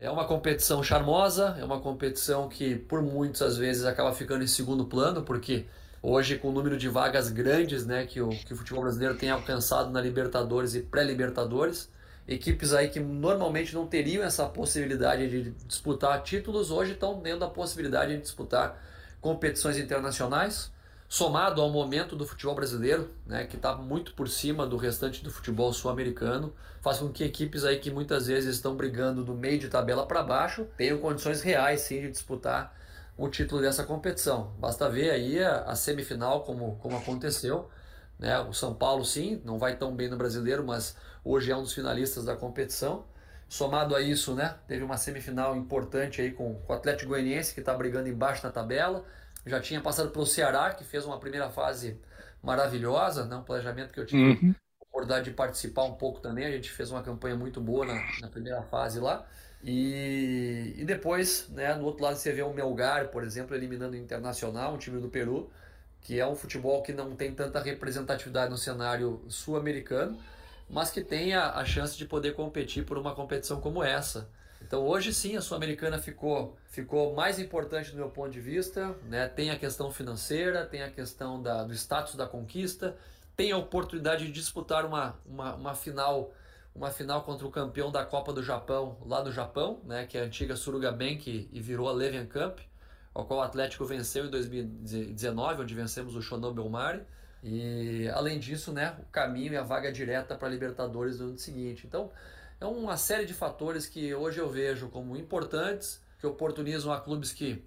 É uma competição charmosa, é uma competição que por muitas vezes acaba ficando em segundo plano, porque hoje com o número de vagas grandes né, que, o, que o futebol brasileiro tem alcançado na Libertadores e pré-Libertadores, equipes aí que normalmente não teriam essa possibilidade de disputar títulos, hoje estão tendo a possibilidade de disputar competições internacionais, somado ao momento do futebol brasileiro, né, que está muito por cima do restante do futebol sul-americano, faz com que equipes aí que muitas vezes estão brigando do meio de tabela para baixo tenham condições reais sim de disputar o título dessa competição. Basta ver aí a, a semifinal como, como aconteceu. Né? O São Paulo sim, não vai tão bem no brasileiro, mas hoje é um dos finalistas da competição. Somado a isso, né, teve uma semifinal importante aí com, com o Atlético Goianiense, que está brigando embaixo na tabela. Já tinha passado pelo Ceará, que fez uma primeira fase maravilhosa, né, um planejamento que eu tive uhum. oportunidade de participar um pouco também. A gente fez uma campanha muito boa na, na primeira fase lá. E, e depois, né, no outro lado, você vê o Melgar, por exemplo, eliminando o Internacional, um time do Peru, que é um futebol que não tem tanta representatividade no cenário sul-americano mas que tenha a chance de poder competir por uma competição como essa. Então hoje sim a Sul-Americana ficou, ficou mais importante do meu ponto de vista, né? tem a questão financeira, tem a questão da, do status da conquista, tem a oportunidade de disputar uma, uma, uma final uma final contra o campeão da Copa do Japão, lá do Japão, né, que é a antiga Suruga Bank e virou a Levian Cup, ao qual o Atlético venceu em 2019, onde vencemos o Shonan Belmari. E além disso, né, o caminho e a vaga direta para a Libertadores no ano seguinte. Então, é uma série de fatores que hoje eu vejo como importantes, que oportunizam a clubes que,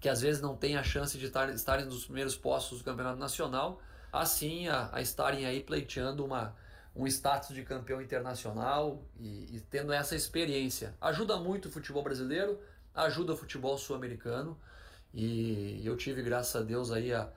que às vezes não têm a chance de estar, estarem nos primeiros postos do Campeonato Nacional, assim a, a estarem aí pleiteando uma, um status de campeão internacional e, e, tendo essa experiência. Ajuda muito o futebol brasileiro, ajuda o futebol sul-americano e eu tive, graças a Deus, aí a,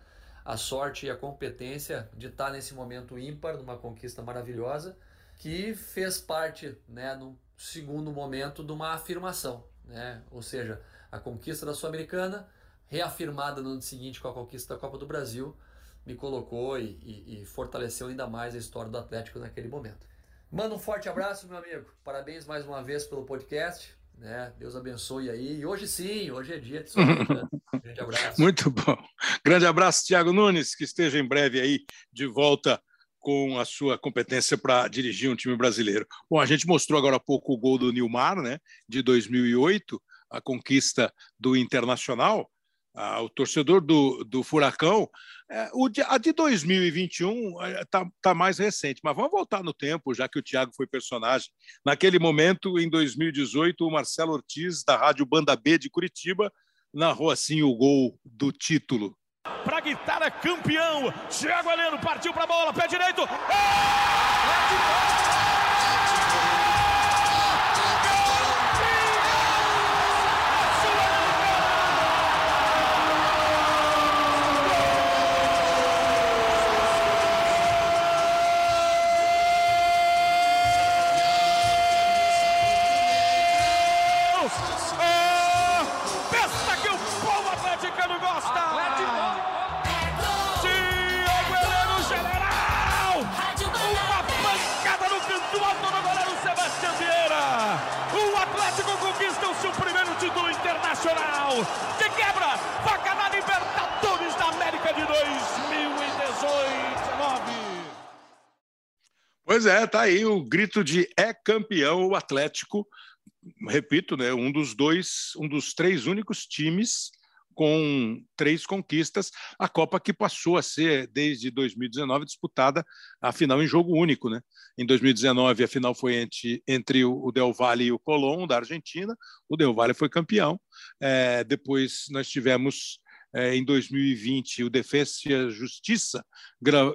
a sorte e a competência de estar nesse momento ímpar, numa conquista maravilhosa, que fez parte, né, no segundo momento, de uma afirmação, né? ou seja, a conquista da Sul-Americana, reafirmada no ano seguinte com a conquista da Copa do Brasil, me colocou e, e, e, fortaleceu ainda mais a história do Atlético naquele momento. Manda um forte abraço, meu amigo. Parabéns mais uma vez pelo podcast. Né? Deus abençoe aí. E hoje sim, hoje é dia de sua Grande abraço. Muito bom. Grande abraço, Thiago Nunes, que esteja em breve aí de volta com a sua competência para dirigir um time brasileiro. Bom, a gente mostrou agora há pouco o gol do Nilmar, né, de 2008, a conquista do Internacional ah, o torcedor do, do Furacão, a de 2021 está é, tá mais recente, mas vamos voltar no tempo, já que o Thiago foi personagem. Naquele momento, em 2018, o Marcelo Ortiz, da Rádio Banda B de Curitiba, narrou assim o gol do título. Para guitarra campeão, Thiago Heleno partiu para a bola, pé direito. É! Internacional. De quebra, vaca na Libertadores da América de 2018. Pois é, tá aí o grito de é campeão o Atlético. Repito, né, um dos dois, um dos três únicos times com três conquistas, a Copa que passou a ser, desde 2019, disputada a final em jogo único. Né? Em 2019, a final foi entre, entre o Del Valle e o Colón, da Argentina. O Del Valle foi campeão. É, depois nós tivemos é, em 2020 o Defesa e Justiça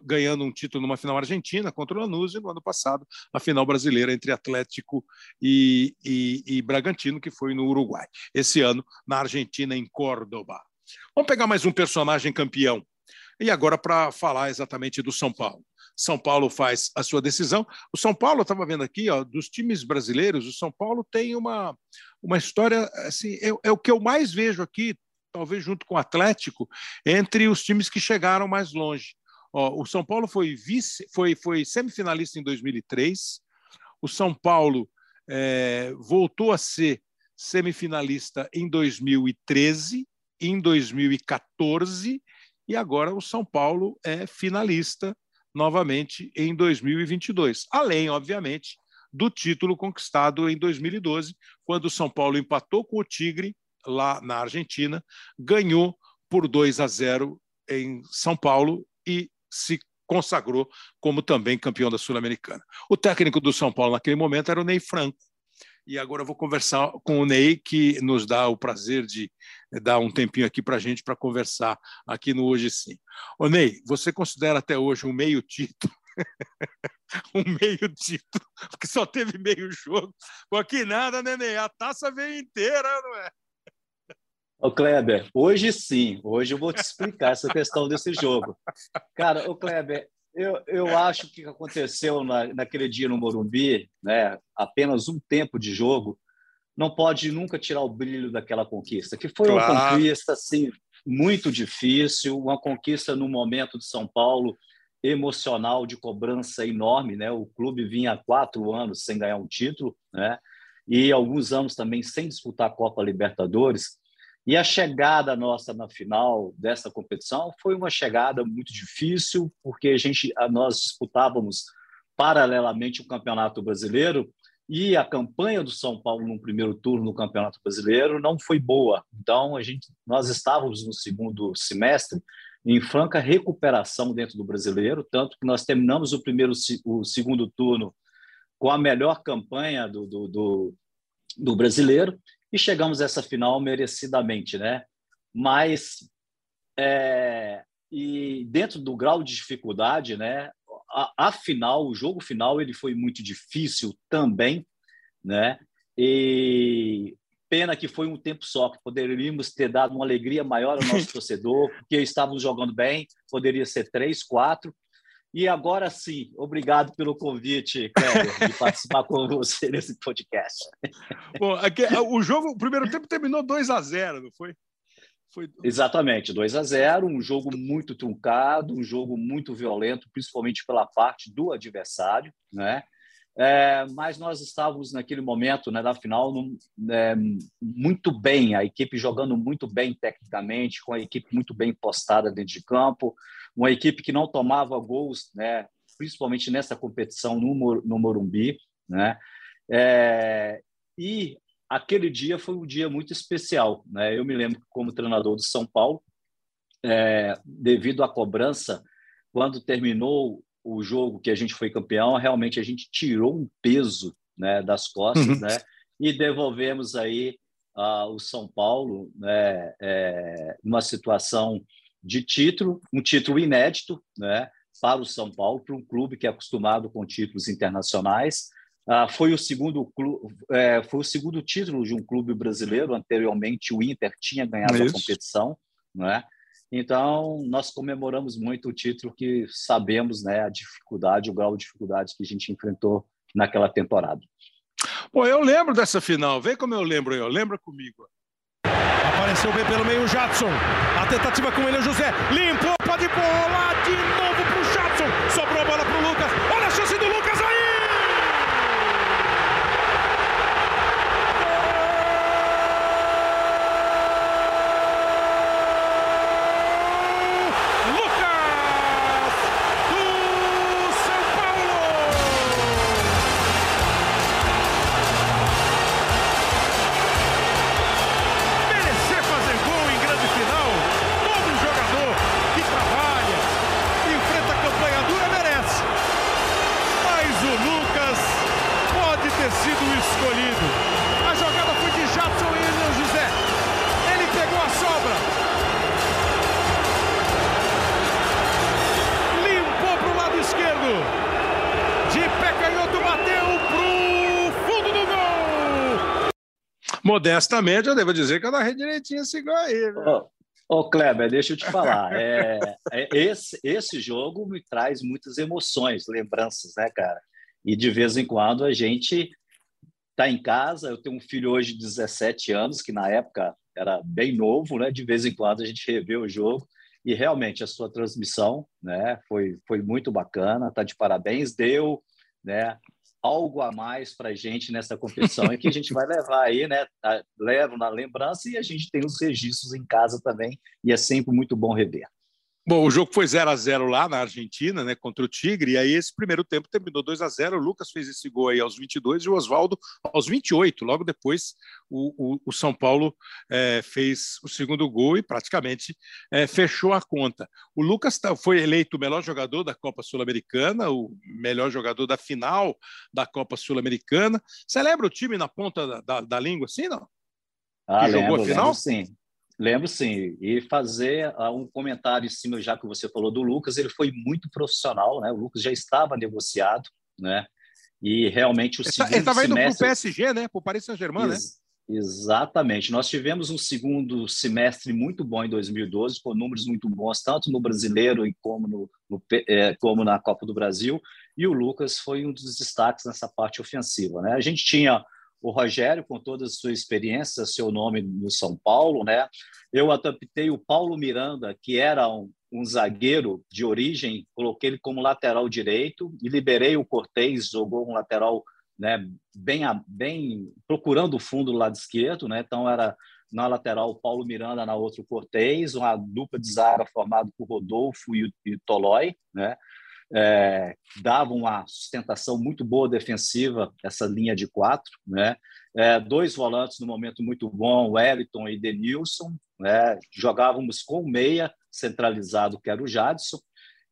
ganhando um título numa final argentina contra o Lanús e no ano passado a final brasileira entre Atlético e, e, e Bragantino, que foi no Uruguai. Esse ano na Argentina, em Córdoba. Vamos pegar mais um personagem campeão. E agora para falar exatamente do São Paulo. São Paulo faz a sua decisão. O São Paulo, estava vendo aqui, ó, dos times brasileiros, o São Paulo tem uma, uma história, assim, é, é o que eu mais vejo aqui, talvez junto com o Atlético, entre os times que chegaram mais longe. Ó, o São Paulo foi vice, foi, foi semifinalista em 2003. O São Paulo é, voltou a ser semifinalista em 2013, em 2014 e agora o São Paulo é finalista novamente em 2022. Além, obviamente, do título conquistado em 2012, quando o São Paulo empatou com o Tigre lá na Argentina, ganhou por 2 a 0 em São Paulo e se consagrou como também campeão da Sul-Americana. O técnico do São Paulo naquele momento era o Ney Franco. E agora eu vou conversar com o Ney, que nos dá o prazer de dar um tempinho aqui para a gente para conversar aqui no Hoje Sim. Ô Ney, você considera até hoje um meio título um meio título, porque só teve meio jogo. Aqui nada, né, Ney? A taça veio inteira, não é? Ô Kleber, hoje sim, hoje eu vou te explicar essa questão desse jogo. Cara, ô Kleber, eu, eu acho que aconteceu na, naquele dia no Morumbi, né, apenas um tempo de jogo, não pode nunca tirar o brilho daquela conquista, que foi claro. uma conquista assim, muito difícil, uma conquista no momento de São Paulo emocional de cobrança enorme, né? O clube vinha há quatro anos sem ganhar um título, né? E alguns anos também sem disputar a Copa Libertadores. E a chegada nossa na final dessa competição foi uma chegada muito difícil, porque a gente, nós disputávamos paralelamente o Campeonato Brasileiro e a campanha do São Paulo no primeiro turno no Campeonato Brasileiro não foi boa. Então, a gente, nós estávamos no segundo semestre em franca recuperação dentro do brasileiro, tanto que nós terminamos o primeiro o segundo turno com a melhor campanha do, do, do, do brasileiro e chegamos a essa final merecidamente, né? Mas é, e dentro do grau de dificuldade, né? A, a, final, o jogo final, ele foi muito difícil também, né? E pena que foi um tempo só, que poderíamos ter dado uma alegria maior ao nosso torcedor, porque estávamos jogando bem, poderia ser três, quatro, e agora sim, obrigado pelo convite, Cléber, de participar com você nesse podcast. Bom, aqui, o jogo, o primeiro tempo terminou 2 a 0 não foi? foi? Exatamente, 2 a 0 um jogo muito truncado, um jogo muito violento, principalmente pela parte do adversário, né? É, mas nós estávamos naquele momento né, da final é, muito bem, a equipe jogando muito bem tecnicamente, com a equipe muito bem postada dentro de campo, uma equipe que não tomava gols, né, principalmente nessa competição no, no Morumbi. Né, é, e aquele dia foi um dia muito especial. Né, eu me lembro como treinador do São Paulo, é, devido à cobrança, quando terminou o jogo que a gente foi campeão, realmente a gente tirou um peso né, das costas, uhum. né? E devolvemos aí uh, o São Paulo, né, é, numa situação de título, um título inédito, né? Para o São Paulo, para um clube que é acostumado com títulos internacionais. Uh, foi o segundo clube, é, foi o segundo título de um clube brasileiro. Anteriormente, o Inter tinha ganhado Isso. a competição, né? Então, nós comemoramos muito o título que sabemos né, a dificuldade, o grau de dificuldade que a gente enfrentou naquela temporada. Pô, eu lembro dessa final. Vê como eu lembro, eu lembro comigo. Apareceu bem pelo meio o Jadson. A tentativa com ele, o José. Limpou, pode bolar de novo modestamente, eu devo dizer que eu narrei direitinho esse gol aí. Ô, oh, Kleber, deixa eu te falar. É, é, esse, esse jogo me traz muitas emoções, lembranças, né, cara? E de vez em quando a gente está em casa. Eu tenho um filho hoje de 17 anos, que na época era bem novo, né? De vez em quando a gente revê o jogo. E realmente a sua transmissão né, foi, foi muito bacana, tá de parabéns. Deu né, algo a mais para a gente nessa competição e que a gente vai levar aí, né? Levo na lembrança e a gente tem os registros em casa também e é sempre muito bom rever. Bom, o jogo foi 0 a 0 lá na Argentina, né, contra o Tigre, e aí esse primeiro tempo terminou 2 a 0 O Lucas fez esse gol aí aos 22 e o Oswaldo aos 28. Logo depois, o, o, o São Paulo é, fez o segundo gol e praticamente é, fechou a conta. O Lucas tá, foi eleito o melhor jogador da Copa Sul-Americana, o melhor jogador da final da Copa Sul-Americana. Você lembra o time na ponta da, da, da língua, assim, não? Ah, que lembro, jogou a final? Lembro, sim. Lembro sim, e fazer uh, um comentário em cima, já que você falou do Lucas, ele foi muito profissional, né? O Lucas já estava negociado, né? E realmente o segundo Ele estava indo para o PSG, né? Para o Paris Saint-Germain, né? Exatamente. Nós tivemos um segundo semestre muito bom em 2012, com números muito bons, tanto no brasileiro como, no, no é, como na Copa do Brasil. E o Lucas foi um dos destaques nessa parte ofensiva. Né? A gente tinha o Rogério, com toda a sua experiência, seu nome no São Paulo, né? Eu adaptei o Paulo Miranda, que era um, um zagueiro de origem, coloquei ele como lateral direito e liberei o Cortez, jogou um lateral né, bem, bem procurando o fundo do lado esquerdo, né? Então era na lateral o Paulo Miranda, na outra o Cortez, uma dupla de zaga formada por Rodolfo e, e Tolói, né? É, dava uma sustentação muito boa defensiva essa linha de quatro, né? É, dois volantes no momento muito bom, Wellington e Denilson, né? Jogávamos com meia centralizado que era o Jadson,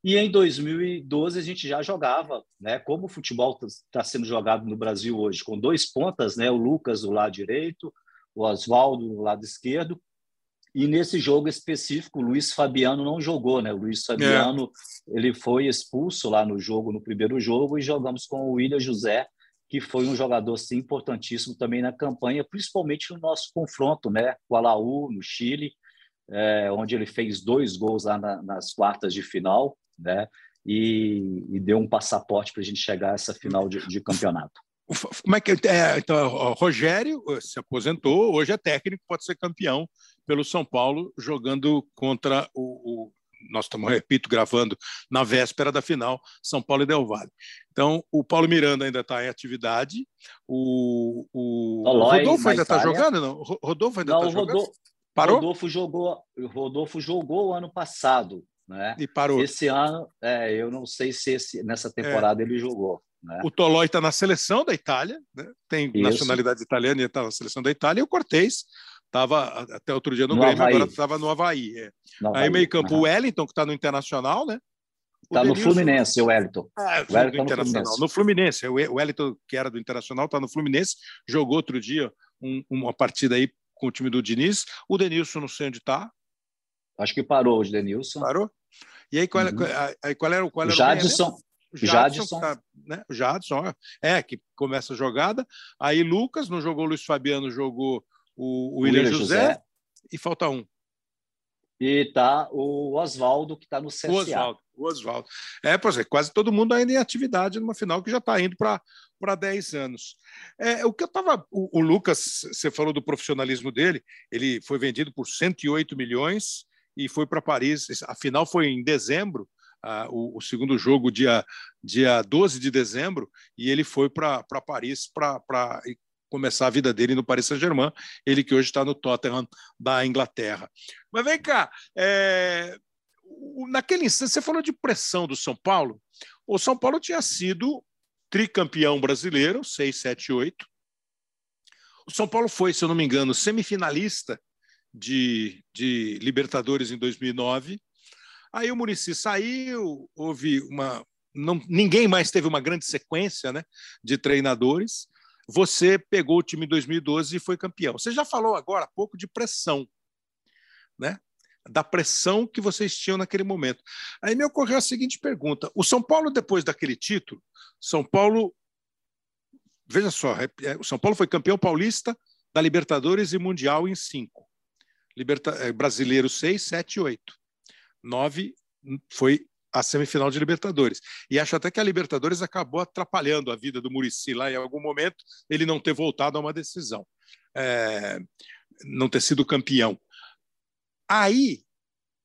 e em 2012 a gente já jogava, né? Como o futebol está sendo jogado no Brasil hoje, com dois pontas, né? O Lucas do lado direito, o Oswaldo do lado esquerdo. E nesse jogo específico, o Luiz Fabiano não jogou, né? O Luiz Fabiano é. ele foi expulso lá no jogo, no primeiro jogo, e jogamos com o William José, que foi um jogador sim, importantíssimo também na campanha, principalmente no nosso confronto, né? Com a Laú no Chile, é, onde ele fez dois gols lá na, nas quartas de final né? E, e deu um passaporte para a gente chegar a essa final de, de campeonato. Como é que é? Então, o Rogério eh, se aposentou, hoje é técnico, pode ser campeão pelo São Paulo, jogando contra o, o nós estamos, repito, gravando na véspera da final, São Paulo e Del Valle. Então, o Paulo Miranda ainda está em atividade, o, o, o Rodolfo ainda está jogando, não? Rodolfo ainda está jogando? Rodolfo, Parou? Rodolfo jogou, Rodolfo jogou ano passado, né? E parou. Esse ano, é, eu não sei se esse, nessa temporada é. ele jogou. Né? O Tolói está na seleção da Itália, né? tem Isso. nacionalidade italiana e está na seleção da Itália, e o Cortez estava até outro dia no, no Grêmio, Havaí. agora estava no Havaí. É. No Aí meio campo uhum. o Wellington, que está no Internacional, né? Está no Fluminense, o Wellington. É, o Wellington no Fluminense. no Fluminense. O Wellington, que era do Internacional, está no Fluminense, jogou outro dia um, uma partida aí com o time do Diniz. O Denilson, não sei onde está. Acho que parou o Denilson. Parou? E aí qual, é, uhum. aí, qual era, qual era o Jadson. O Jadson, tá, né? Jadson, é, que começa a jogada. Aí Lucas não jogou, Luiz Fabiano jogou o, o William, William José, José, e falta um. E tá o Oswaldo, que está no CSA. O Oswaldo, o Oswaldo. É, pois é, quase todo mundo ainda em atividade numa final que já está indo para 10 anos. É, o que eu estava. O, o, Lucas, você falou do profissionalismo dele, ele foi vendido por 108 milhões e foi para Paris. A final foi em dezembro, uh, o, o, segundo jogo, dia, dia 12 de dezembro, e ele foi para Paris para começar a vida dele no Paris Saint-Germain, ele que hoje está no Tottenham da Inglaterra. Mas vem cá, é, naquele instante, você falou de pressão do São Paulo. O São Paulo tinha sido tricampeão brasileiro, 6, 7, 8. O São Paulo foi, se eu não me engano, semifinalista de, de Libertadores em 2009. Aí o Murici saiu, houve uma. Não, ninguém mais teve uma grande sequência né, de treinadores. Você pegou o time em 2012 e foi campeão. Você já falou agora há pouco de pressão, né? da pressão que vocês tinham naquele momento. Aí me ocorreu a seguinte pergunta: o São Paulo, depois daquele título, São Paulo. Veja só, é, é, o São Paulo foi campeão paulista da Libertadores e Mundial em cinco. Liberta... Eh, brasileiro 6, 7 8. 9 foi a semifinal de Libertadores. E acho até que a Libertadores acabou atrapalhando a vida do Murici lá em algum momento, ele não ter voltado a uma decisão, é... não ter sido campeão. Aí,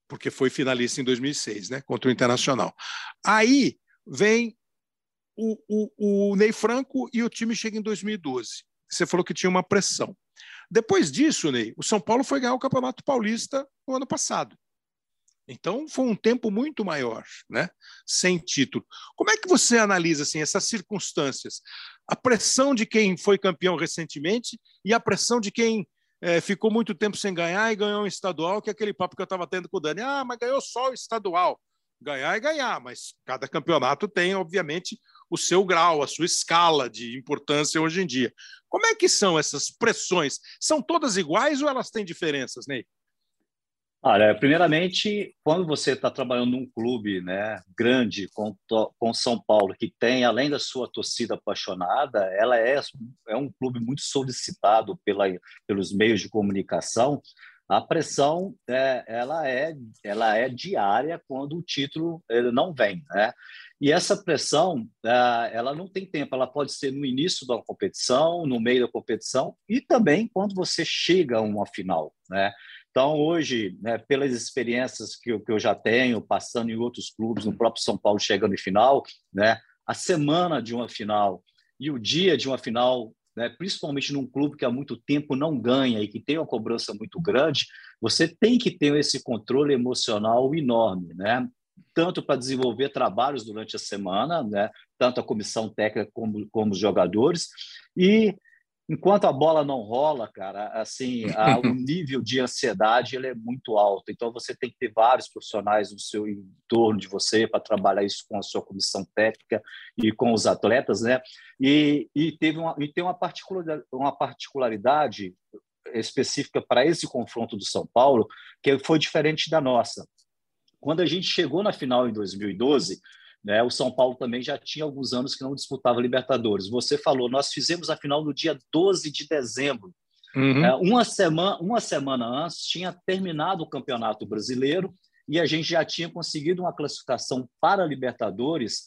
porque foi finalista em 2006, né, contra o Internacional. Aí vem o, o, o Ney Franco e o time chega em 2012. Você falou que tinha uma pressão. Depois disso, Ney, o São Paulo foi ganhar o Campeonato Paulista no ano passado. Então foi um tempo muito maior, né? Sem título. Como é que você analisa assim essas circunstâncias? A pressão de quem foi campeão recentemente e a pressão de quem é, ficou muito tempo sem ganhar e ganhou um estadual, que é aquele papo que eu estava tendo com o Dani. Ah, mas ganhou só o estadual. Ganhar é ganhar, mas cada campeonato tem, obviamente, o seu grau, a sua escala de importância hoje em dia. Como é que são essas pressões? São todas iguais ou elas têm diferenças, Ney? Olha, primeiramente, quando você está trabalhando num clube né, grande com, com São Paulo, que tem, além da sua torcida apaixonada, ela é, é um clube muito solicitado pela, pelos meios de comunicação, a pressão é, ela é ela é diária quando o título ele não vem né? E essa pressão é, ela não tem tempo ela pode ser no início da competição no meio da competição e também quando você chega a uma final né então hoje né, pelas experiências que eu, que eu já tenho passando em outros clubes no próprio São Paulo chegando em final né a semana de uma final e o dia de uma final né, principalmente num clube que há muito tempo não ganha e que tem uma cobrança muito grande, você tem que ter esse controle emocional enorme, né? tanto para desenvolver trabalhos durante a semana, né? tanto a comissão técnica como, como os jogadores, e enquanto a bola não rola, cara, assim, a, o nível de ansiedade ele é muito alto. Então você tem que ter vários profissionais no seu entorno de você para trabalhar isso com a sua comissão técnica e com os atletas, né? E, e teve uma, e tem uma particularidade, uma particularidade específica para esse confronto do São Paulo que foi diferente da nossa. Quando a gente chegou na final em 2012, né, o São Paulo também já tinha alguns anos que não disputava Libertadores. Você falou, nós fizemos a final no dia 12 de dezembro. Uhum. É, uma, semana, uma semana antes tinha terminado o Campeonato Brasileiro e a gente já tinha conseguido uma classificação para Libertadores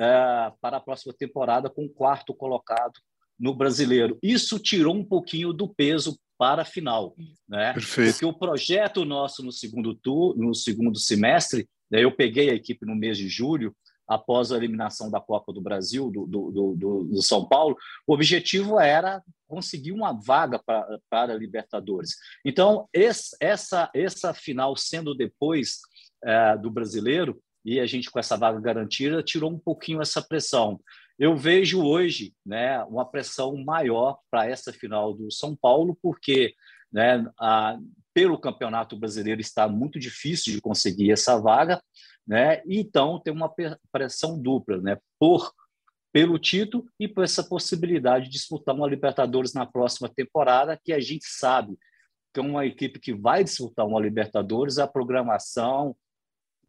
é, para a próxima temporada com o quarto colocado no Brasileiro. Isso tirou um pouquinho do peso para a final, né? Perfeito. Porque o projeto nosso no segundo tour, no segundo semestre, né, eu peguei a equipe no mês de julho, após a eliminação da Copa do Brasil, do, do, do, do São Paulo, o objetivo era conseguir uma vaga para, para Libertadores. Então, esse, essa, essa final sendo depois é, do brasileiro, e a gente com essa vaga garantida, tirou um pouquinho essa pressão. Eu vejo hoje né, uma pressão maior para essa final do São Paulo, porque né, a, pelo Campeonato Brasileiro está muito difícil de conseguir essa vaga, né? então tem uma pressão dupla né, por pelo título e por essa possibilidade de disputar uma Libertadores na próxima temporada, que a gente sabe que é uma equipe que vai disputar uma Libertadores, a programação,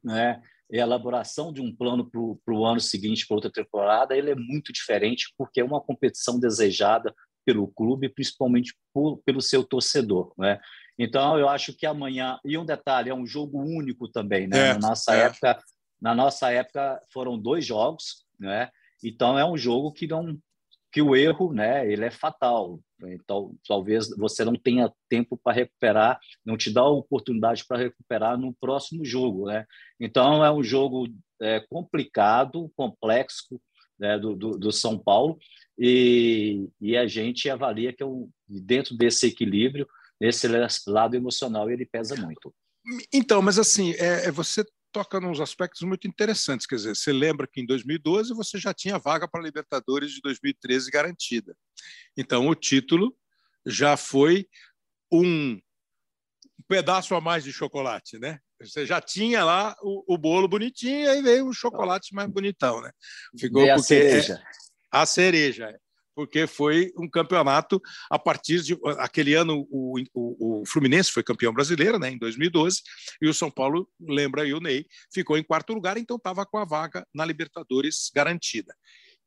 né, a elaboração de um plano para o ano seguinte, para outra temporada, ele é muito diferente, porque é uma competição desejada pelo clube, principalmente por, pelo seu torcedor. Né? Então, eu acho que amanhã, e um detalhe, é um jogo único também. Né? É, na, nossa é. época, na nossa época foram dois jogos, né? então é um jogo que não que o erro, né, ele é fatal. Então, talvez você não tenha tempo para recuperar, não te dá a oportunidade para recuperar no próximo jogo, né? Então, é um jogo é, complicado, complexo né, do, do, do, São Paulo e, e a gente avalia que é um, dentro desse equilíbrio, esse lado emocional, ele pesa muito. Então, mas assim, é, é você toca nos aspectos muito interessantes. Quer dizer, você lembra que em 2012 você já tinha vaga para a Libertadores de 2013 garantida. Então, o título já foi um pedaço a mais de chocolate, né? Você já tinha lá o, o bolo bonitinho, aí veio um chocolate mais bonitão, né? Ficou a cereja. É, a cereja. Porque foi um campeonato a partir de aquele ano o, o, o, Fluminense foi campeão brasileiro, né, em 2012, e o São Paulo, lembra aí o Ney, ficou em quarto lugar, então estava com a vaga na Libertadores garantida.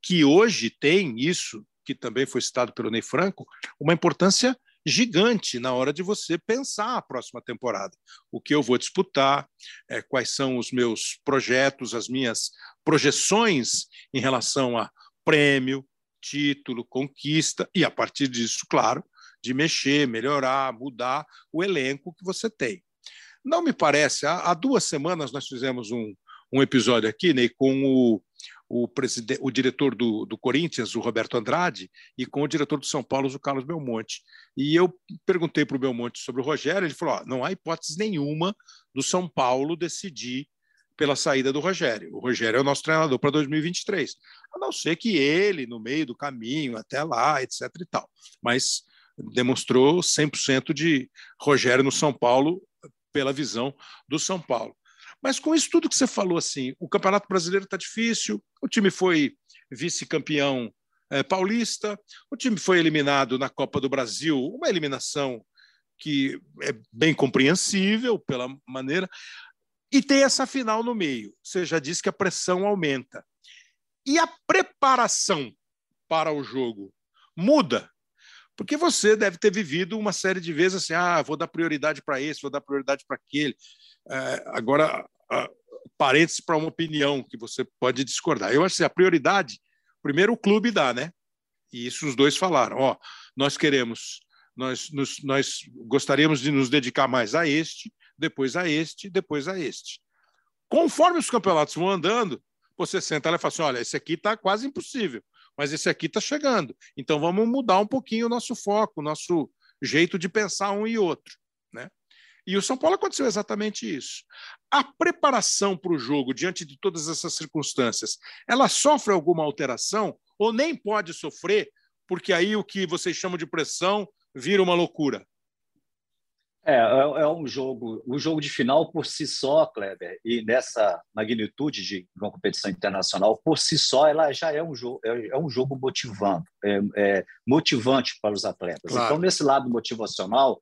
Que hoje tem isso, que também foi citado pelo Ney Franco, uma importância gigante na hora de você pensar a próxima temporada. O que eu vou disputar, é, quais são os meus projetos, as minhas projeções em relação a prêmio, título, conquista, e a partir disso, claro, de mexer, melhorar, mudar o elenco que você tem. Não me parece, há, duas semanas nós fizemos um, um episódio aqui né, com o, o, o diretor do, do Corinthians, o Roberto Andrade, e com o diretor do São Paulo, o Carlos Belmonte. E eu perguntei para o Belmonte sobre o Rogério, ele falou: não há hipótese nenhuma do São Paulo decidir pela saída do Rogério. O Rogério é o nosso treinador para 2023, a não ser que ele, no meio do caminho, até lá, etc. e tal. Mas demonstrou 100% de Rogério no São Paulo pela visão do São Paulo. Mas com isso tudo que você falou, assim, o Campeonato Brasileiro está difícil, o time foi vice-campeão é, paulista, o time foi eliminado na Copa do Brasil, uma eliminação que é bem compreensível pela maneira. E tem essa final no meio. Você já disse que a pressão aumenta. E a preparação para o jogo muda? Porque você deve ter vivido uma série de vezes assim: ah, vou dar prioridade para esse, vou dar prioridade para aquele. É, agora, parênteses para uma opinião que você pode discordar. Eu acho que a prioridade, primeiro o clube dá, né? E isso os dois falaram: ó, nós queremos, nós, nos, nós gostaríamos de nos dedicar mais a este, depois a este, depois a este. Conforme os campeonatos vão andando, você senta lá e fala assim: olha, esse aqui está quase impossível. mas esse aqui está chegando. Então vamos mudar um pouquinho o nosso foco, o nosso jeito de pensar um e outro. Né? E o São Paulo aconteceu exatamente isso. A preparação para o jogo, diante de todas essas circunstâncias, ela sofre alguma alteração ou nem pode sofrer, porque aí o que vocês chamam de pressão vira uma loucura? É, é, é um jogo, o jogo de final por si só, Kleber, e nessa magnitude de uma competição internacional, por si só, ela já é um jogo, é, é um jogo motivante, é, é, motivante para os atletas. Claro. Então, nesse lado motivacional,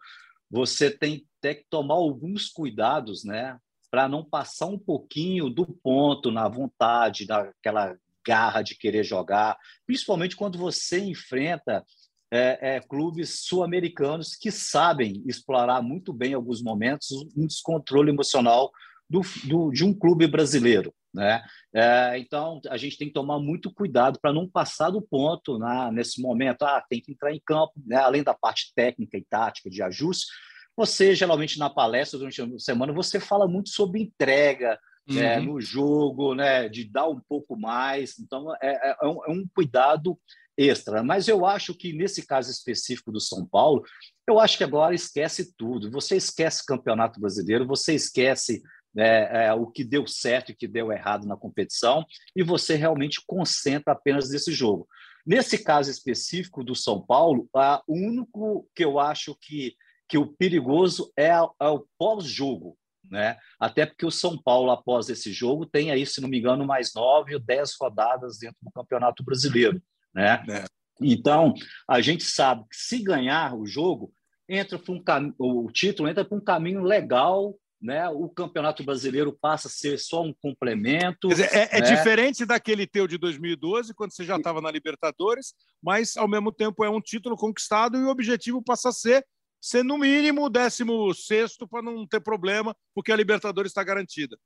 você tem, tem que tomar alguns cuidados, né, para não passar um pouquinho do ponto na vontade, naquela garra de querer jogar, principalmente quando você enfrenta é, é, clubes sul-americanos que sabem explorar muito bem, em alguns momentos, um descontrole emocional do, do, de um clube brasileiro. Né? É, então, a gente tem que tomar muito cuidado para não passar do ponto né, nesse momento. Ah, tem que entrar em campo, né? além da parte técnica e tática de ajuste. Você, geralmente, na palestra durante a semana, você fala muito sobre entrega, é, uhum. é, no jogo, né, de dar um pouco mais. Então, é, é, é, um, é, um, cuidado extra. Mas eu acho que, nesse caso específico do São Paulo, eu acho que agora esquece tudo. Você esquece Campeonato Brasileiro, você esquece né, é, o que deu certo e o que deu errado na competição, e você realmente concentra apenas nesse jogo. Nesse caso específico do São Paulo, a, o único que eu acho que, que o perigoso é, é o pós-jogo né? Até porque o São Paulo, após esse jogo, tem aí, se não me engano, mais nove ou dez rodadas dentro do Campeonato Brasileiro, né? É. Então, a gente sabe que se ganhar o jogo, entra um cam... o título entra para um caminho legal né? O Campeonato Brasileiro passa a ser só um complemento. Dizer, é, é né? é, diferente daquele teu de 2012, quando você já estava na Libertadores, mas ao mesmo tempo é um título conquistado e o objetivo passa a ser ser no mínimo o 16 para não ter problema, porque a Libertadores está garantida.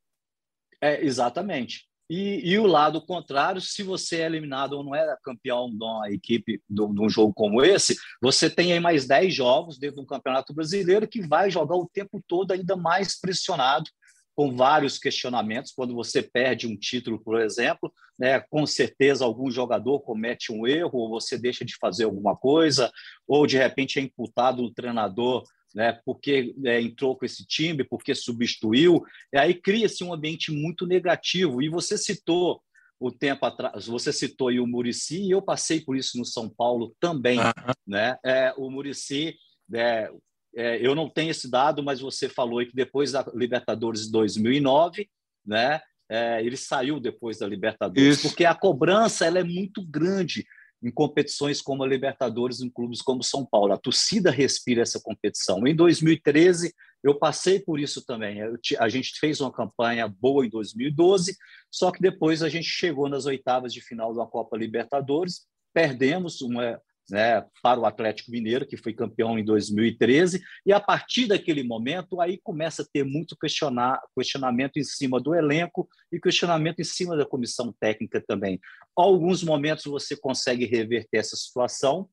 É, exatamente. E, e, o lado contrário, se você é eliminado ou não é campeão de uma equipe de um jogo como esse, você tem aí mais 10 jogos dentro do Campeonato Brasileiro que vai jogar o tempo todo ainda mais pressionado com vários questionamentos. Quando você perde um título, por exemplo, né, com certeza algum jogador comete um erro, ou você deixa de fazer alguma coisa, ou de repente é imputado o treinador né, porque é, entrou com esse time, porque substituiu. E aí cria-se um ambiente muito negativo. E você citou o tempo atrás, você citou aí o Murici, e eu passei por isso no São Paulo também. Uhum. Né? É, o Murici, é, é, eu não tenho esse dado, mas você falou que depois da Libertadores de 2009, né, é, ele saiu depois da Libertadores, Isso. porque a cobrança ela é muito grande em competições como a Libertadores, em clubes como São Paulo. A torcida respira essa competição. Em 2013, eu passei por isso também. A gente fez uma campanha boa em 2012, só que depois a gente chegou nas oitavas de final da Copa Libertadores, perdemos uma, né, para o Atlético Mineiro, que foi campeão em 2013, e a partir daquele momento aí começa a ter muito questionar, questionamento em cima do elenco e questionamento em cima da comissão técnica também. Alguns momentos você consegue reverter essa situação,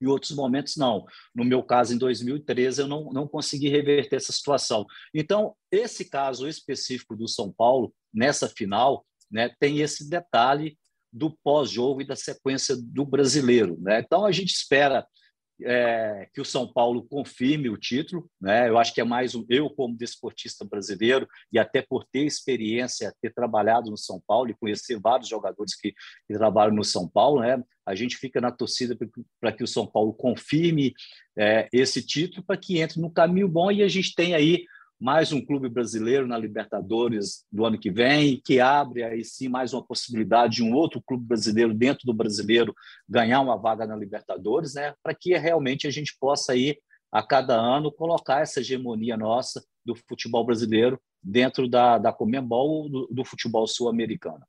e outros momentos não. No meu caso, em 2013, eu não, não consegui reverter essa situação. Então, esse caso específico do São Paulo, nessa final, né, tem esse detalhe do pós-jogo e da sequência do brasileiro. Né? Então, a gente espera é, que o São Paulo confirme o título. Né? Eu acho que é mais um, eu, como desportista brasileiro, e até por ter experiência, ter trabalhado no São Paulo e conhecer vários jogadores que, que trabalham no São Paulo, né? a gente fica na torcida para que o São Paulo confirme é, esse título, para que entre no caminho bom e a gente tenha aí mais um clube brasileiro na Libertadores do ano que vem, que abre aí sim mais uma possibilidade de um outro clube brasileiro dentro do brasileiro ganhar uma vaga na Libertadores, né? Para que realmente a gente possa aí a cada ano colocar essa hegemonia nossa do futebol brasileiro dentro da, da Comembol do, do futebol sul-americano.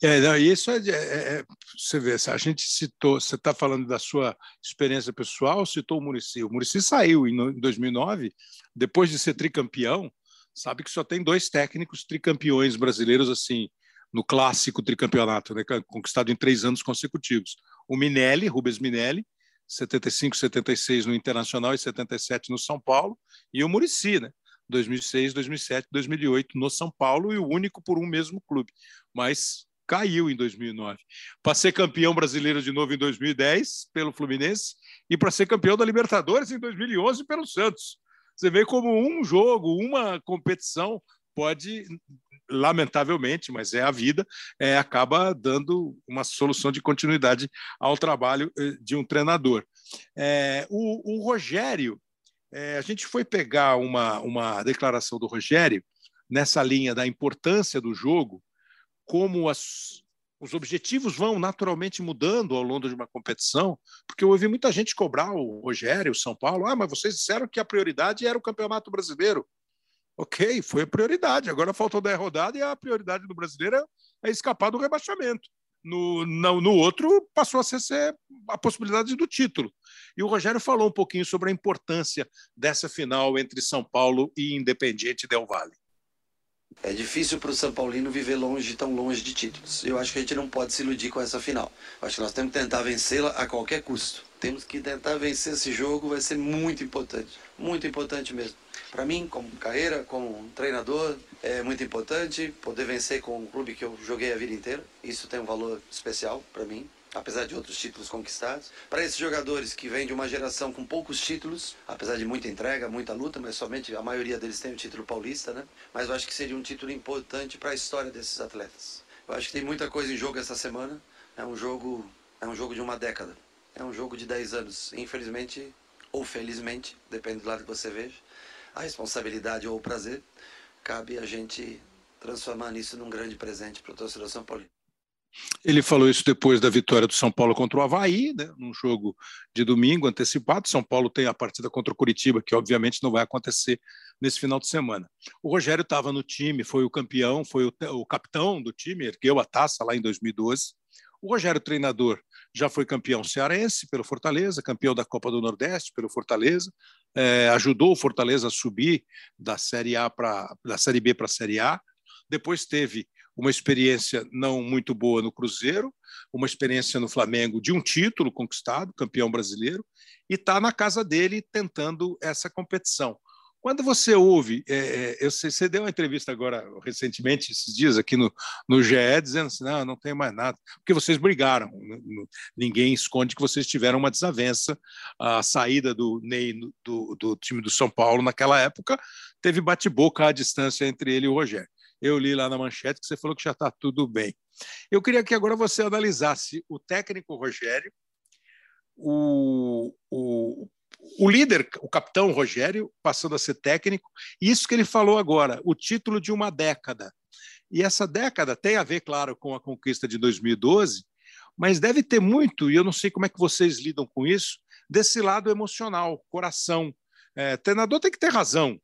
É, é não, isso é, é, é, você vê, a gente citou, você está falando da sua experiência pessoal, citou o Murici. O Murici saiu em 2009, depois de ser tricampeão, sabe que só tem dois técnicos tricampeões brasileiros assim no clássico tricampeonato, né, conquistado em três anos consecutivos. O Minelli, Rubens Minelli, 75, 76 no Internacional e 77 no São Paulo, e o Murici, né? 2006, 2007, 2008 no São Paulo e o único por um mesmo clube. Mas caiu em 2009. Para ser campeão brasileiro de novo em 2010 pelo Fluminense e para ser campeão da Libertadores em 2011 pelo Santos. Você vê como um jogo, uma competição pode lamentavelmente, mas é a vida, é, acaba dando uma solução de continuidade ao trabalho eh, de um treinador. É, o, o, Rogério, é, a gente foi pegar uma, uma declaração do Rogério nessa linha da importância do jogo, como as, os objetivos vão naturalmente mudando ao longo de uma competição, porque eu ouvi muita gente cobrar o Rogério, o São Paulo, ah, mas vocês disseram que a prioridade era o Campeonato Brasileiro. Ok, foi a prioridade. Agora faltou 10 rodadas e a prioridade do brasileiro é escapar do rebaixamento. No, no, no, outro, passou a ser, ser, a possibilidade do título. E o Rogério falou um pouquinho sobre a importância dessa final entre São Paulo e Independiente Del Valle. É difícil para o São Paulino viver longe, tão longe de títulos. Eu acho que a gente não pode se iludir com essa final. Eu acho que nós temos que tentar vencê-la a qualquer custo. Temos que tentar vencer esse jogo, vai ser muito importante. Muito importante mesmo. Para mim, como carreira, como treinador, é muito importante poder vencer com um clube que eu joguei a vida inteira. Isso tem um valor especial para mim apesar de outros títulos conquistados. Para esses jogadores que vêm de uma geração com poucos títulos, apesar de muita entrega, muita luta, mas somente a maioria deles tem o título paulista, né? Mas eu acho que seria um título importante para a história desses atletas. Eu acho que tem muita coisa em jogo essa semana. É um jogo, é um jogo de uma década. É um jogo de 10 anos. Infelizmente ou felizmente, depende do lado que você veja a responsabilidade ou o prazer, cabe a gente transformar nisso num grande presente para o torcedor São Paulo. Ele falou isso depois da vitória do São Paulo contra o Havaí, né, num jogo de domingo antecipado. São Paulo tem a partida contra o Curitiba, que obviamente não vai acontecer nesse final de semana. O Rogério estava no time, foi o campeão, foi o, o, capitão do time, ergueu a taça lá em 2012. O Rogério, treinador, já foi campeão cearense pelo Fortaleza, campeão da Copa do Nordeste pelo Fortaleza, é, ajudou o Fortaleza a subir da Série A para da Série B para a Série A. Depois teve uma experiência não muito boa no Cruzeiro, uma experiência no Flamengo de um título conquistado, campeão brasileiro, e está na casa dele tentando essa competição. Quando você ouve, é, é, eu sei, você deu uma entrevista agora recentemente, esses dias, aqui no, no GE, dizendo assim: não, não tem mais nada, porque vocês brigaram. Ninguém esconde que vocês tiveram uma desavença. A saída do Ney do, do time do São Paulo naquela época teve bate-boca à distância entre ele e o Rogério. Eu li lá na manchete que você falou que já está tudo bem. Eu queria que agora você analisasse o técnico Rogério, o, o, o líder, o capitão Rogério, passando a ser técnico, isso que ele falou agora, o título de uma década. E essa década tem a ver, claro, com a conquista de 2012, mas deve ter muito, e eu não sei como é que vocês lidam com isso, desse lado emocional, coração. É, treinador tem que ter razão,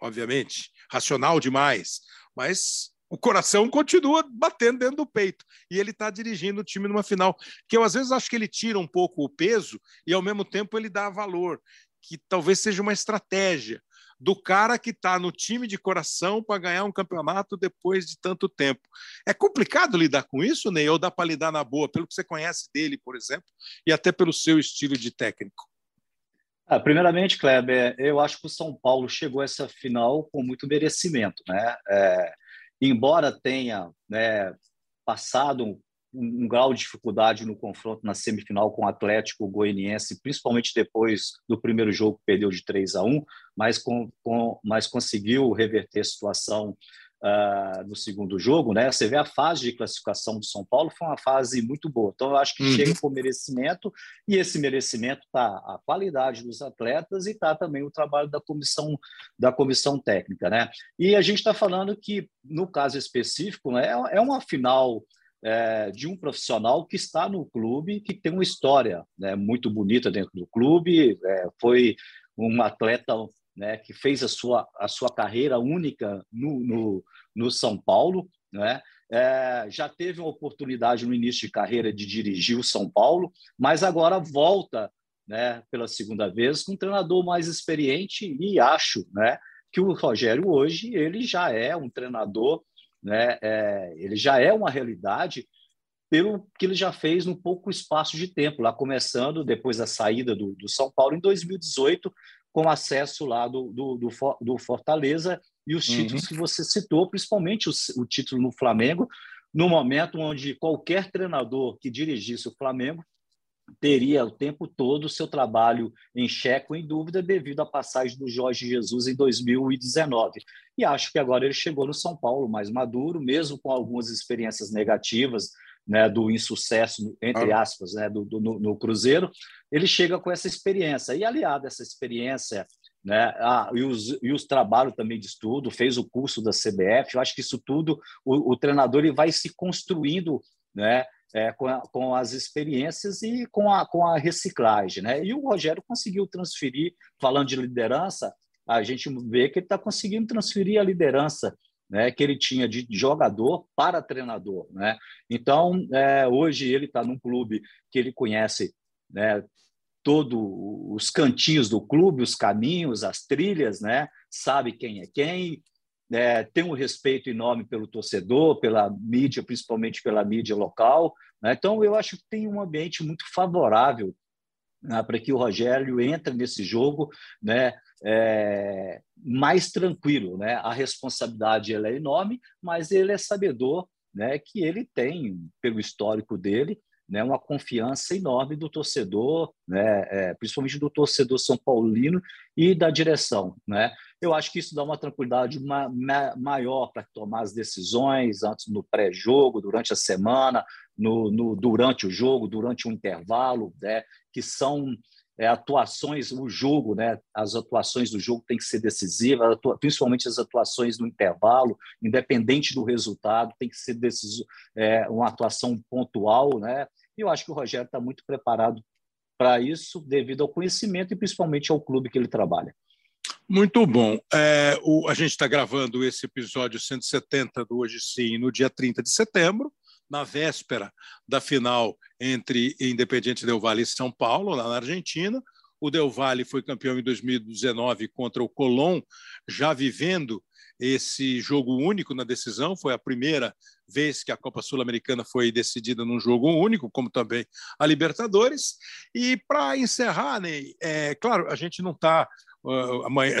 obviamente, racional demais, mas o coração continua batendo dentro do peito. E ele está dirigindo o time numa final. Que eu, às vezes, acho que ele tira um pouco o peso e, ao mesmo tempo, ele dá valor. Que talvez seja uma estratégia do cara que está no time de coração para ganhar um campeonato depois de tanto tempo. É complicado lidar com isso, Ney? Ou dá para lidar na boa, pelo que você conhece dele, por exemplo, e até pelo seu estilo de técnico? Ah, primeiramente, Kleber, eu acho que o São Paulo chegou a essa final com muito merecimento. Né? É, embora tenha né, passado um, um, grau de dificuldade no confronto na semifinal com o Atlético Goianiense, principalmente depois do primeiro jogo que perdeu de 3 a 1, mas, com, com, mas conseguiu reverter a situação uh, no segundo jogo, né? Você vê a fase de classificação do São Paulo foi uma fase muito boa. Então, eu acho que uhum. chega com merecimento, e esse merecimento está a qualidade dos atletas e está também o trabalho da comissão, da comissão técnica, né? E a gente está falando que, no caso específico, né, é, é uma final. É, de um profissional que está no clube, que tem uma história né, muito bonita dentro do clube, é, foi um atleta né, que fez a sua, a sua carreira única no, no, no São Paulo, né? É, já teve uma oportunidade no início de carreira de dirigir o São Paulo, mas agora volta né, pela segunda vez com um treinador mais experiente e acho né, que o Rogério hoje ele já é um treinador, né, é, ele já é uma realidade pelo que ele já fez num pouco espaço de tempo, lá começando depois da saída do, do São Paulo em 2018, com acesso lá do, do, do, do Fortaleza e os uhum. títulos que você citou, principalmente o, o, título no Flamengo, no momento onde qualquer treinador que dirigisse o Flamengo teria o tempo todo o seu trabalho em xeque ou em dúvida devido à passagem do Jorge Jesus em 2019. E acho que agora ele chegou no São Paulo mais maduro, mesmo com algumas experiências negativas, né, do insucesso, entre aspas, né, do, do no, no, Cruzeiro, ele chega com essa experiência. E aliado a essa experiência, né, ah, e, os, e os trabalhos também de estudo, fez o curso da CBF, eu acho que isso tudo, o, o treinador ele vai se construindo né, é, com, a, com, as experiências e com a, com a reciclagem. Né? E o Rogério conseguiu transferir, falando de liderança, a gente vê que ele está conseguindo transferir a liderança né, que ele tinha de jogador para treinador. Né? Então, é, hoje ele está num clube que ele conhece né, todos os cantinhos do clube, os caminhos, as trilhas, né? sabe quem é quem, é, tem um respeito enorme pelo torcedor, pela mídia, principalmente pela mídia local. Né? Então, eu acho que tem um ambiente muito favorável né, para que o Rogério entre nesse jogo né, é, mais tranquilo. Né? A responsabilidade ela é enorme, mas ele é sabedor né, que ele tem, pelo histórico dele, né, uma confiança enorme do torcedor, né, é, principalmente do torcedor são paulino e da direção. Né? Eu acho que isso dá uma tranquilidade ma ma maior para tomar as decisões antes no pré-jogo, durante a semana, no, no, durante o jogo, durante o intervalo, né, que são é, atuações, o jogo, né, as atuações do jogo têm que ser decisivas, principalmente as atuações no intervalo, independente do resultado, tem que ser deciso, é, uma atuação pontual, né? E eu acho que o Rogério está muito preparado para isso, devido ao conhecimento e principalmente ao clube que ele trabalha. Muito bom. É, o, a gente está gravando esse episódio 170 do Hoje Sim no dia 30 de setembro na véspera da final entre Independiente Del Valle e São Paulo, lá na Argentina. O Del Valle foi campeão em 2019 contra o Colón, já vivendo esse jogo único na decisão. Foi a primeira vez que a Copa Sul-Americana foi decidida num jogo único, como também a Libertadores. E para encerrar, Ney, é claro, a gente não está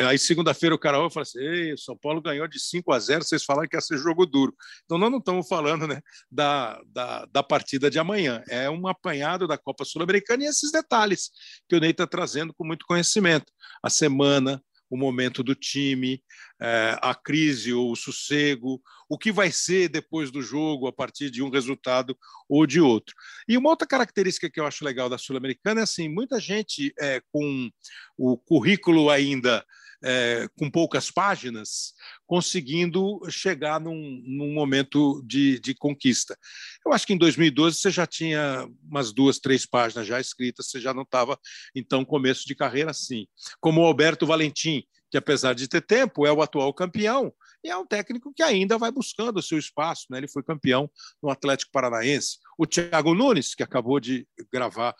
aí segunda-feira o cara vai falar assim: Ei, o São Paulo ganhou de 5 a 0, vocês falaram que ia ser jogo duro. Então nós não estamos falando né, da, da, da partida de amanhã, é um apanhado da Copa Sul-Americana e esses detalhes que o Ney está trazendo com muito conhecimento. A semana, o momento do time, é, a crise ou o sossego, o que vai ser depois do jogo a partir de um resultado ou de outro. E uma outra característica que eu acho legal da Sul-Americana é assim, muita gente é, com o currículo ainda é, com poucas páginas, conseguindo chegar num, num momento de, de, conquista. Eu acho que em 2012 você já tinha umas duas, três páginas já escritas, você já não estava, então, começo de carreira assim. Como o Alberto Valentim, que apesar de ter tempo, é o atual campeão, e é um técnico que ainda vai buscando o seu espaço. Né? Ele foi campeão no Atlético Paranaense. O Thiago Nunes, que acabou de gravar,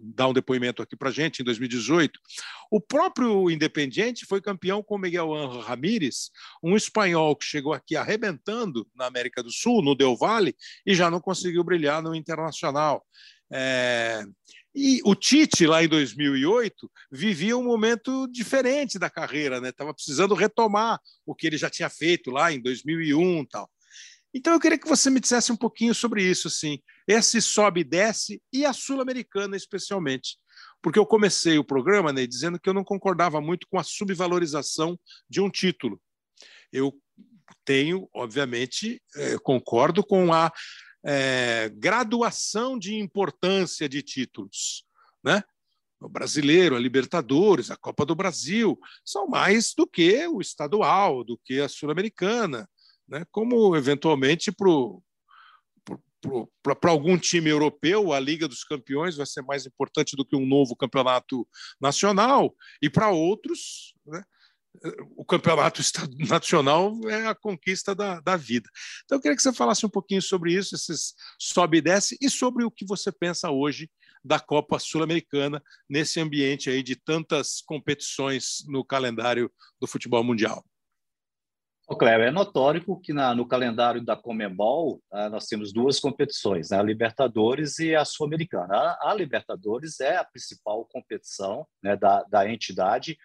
dar um depoimento aqui para gente em 2018. O próprio Independiente foi campeão com Miguel Ángel Ramírez, um espanhol que chegou aqui arrebentando na América do Sul, no Del Valle, e já não conseguiu brilhar no Internacional. É... E o Tite, lá em 2008, vivia um momento diferente da carreira, né? Estava precisando retomar o que ele já tinha feito lá em 2001 tal. Então eu queria que você me dissesse um pouquinho sobre isso, assim, esse sobe e desce e a sul-americana especialmente, porque eu comecei o programa, né, dizendo que eu não concordava muito com a subvalorização de um título. Eu tenho, obviamente, eh, concordo com a é, graduação de importância de títulos. Né? O brasileiro, a Libertadores, a Copa do Brasil, são mais do que o estadual, do que a Sul-Americana, né? como eventualmente para algum time europeu, a Liga dos Campeões vai ser mais importante do que um novo campeonato nacional, e para outros, né, o campeonato nacional é a conquista da, da vida. Então, eu queria que você falasse um pouquinho sobre isso, esses sobe e desce, e sobre o que você pensa hoje da Copa Sul-Americana, nesse ambiente aí de tantas competições no calendário do futebol mundial. Ô, é notório que na, no calendário da Comembol ah, nós temos duas competições, né, a Libertadores e a Sul-Americana. A, a, Libertadores é a principal competição né, da, da entidade,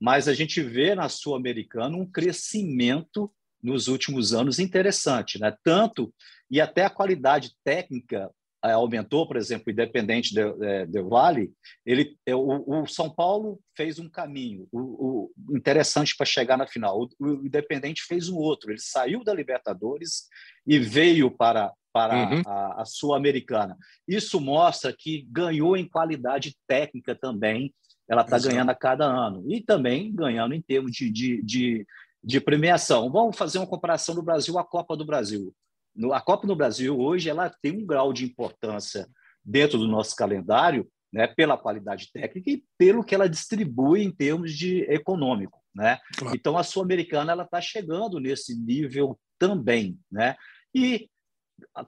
mas a gente vê na Sul-Americana um crescimento nos últimos anos interessante, né? Tanto e até a qualidade técnica é, aumentou, por exemplo, o Independente do de, de Vale, ele, é, o, o, São Paulo fez um caminho o, o interessante para chegar na final. O, o, Independente fez um outro. Ele saiu da Libertadores e veio para, para uhum. a, a Sul-Americana. Isso mostra que ganhou em qualidade técnica também. Ela está ganhando a cada ano. E também ganhando em termos de, de, de, de premiação. Vamos fazer uma comparação do Brasil à Copa do Brasil a Copa no Brasil hoje ela tem um grau de importância dentro do nosso calendário, né, pela qualidade técnica e pelo que ela distribui em termos de econômico, né? Claro. Então a sul-americana ela está chegando nesse nível também, né? E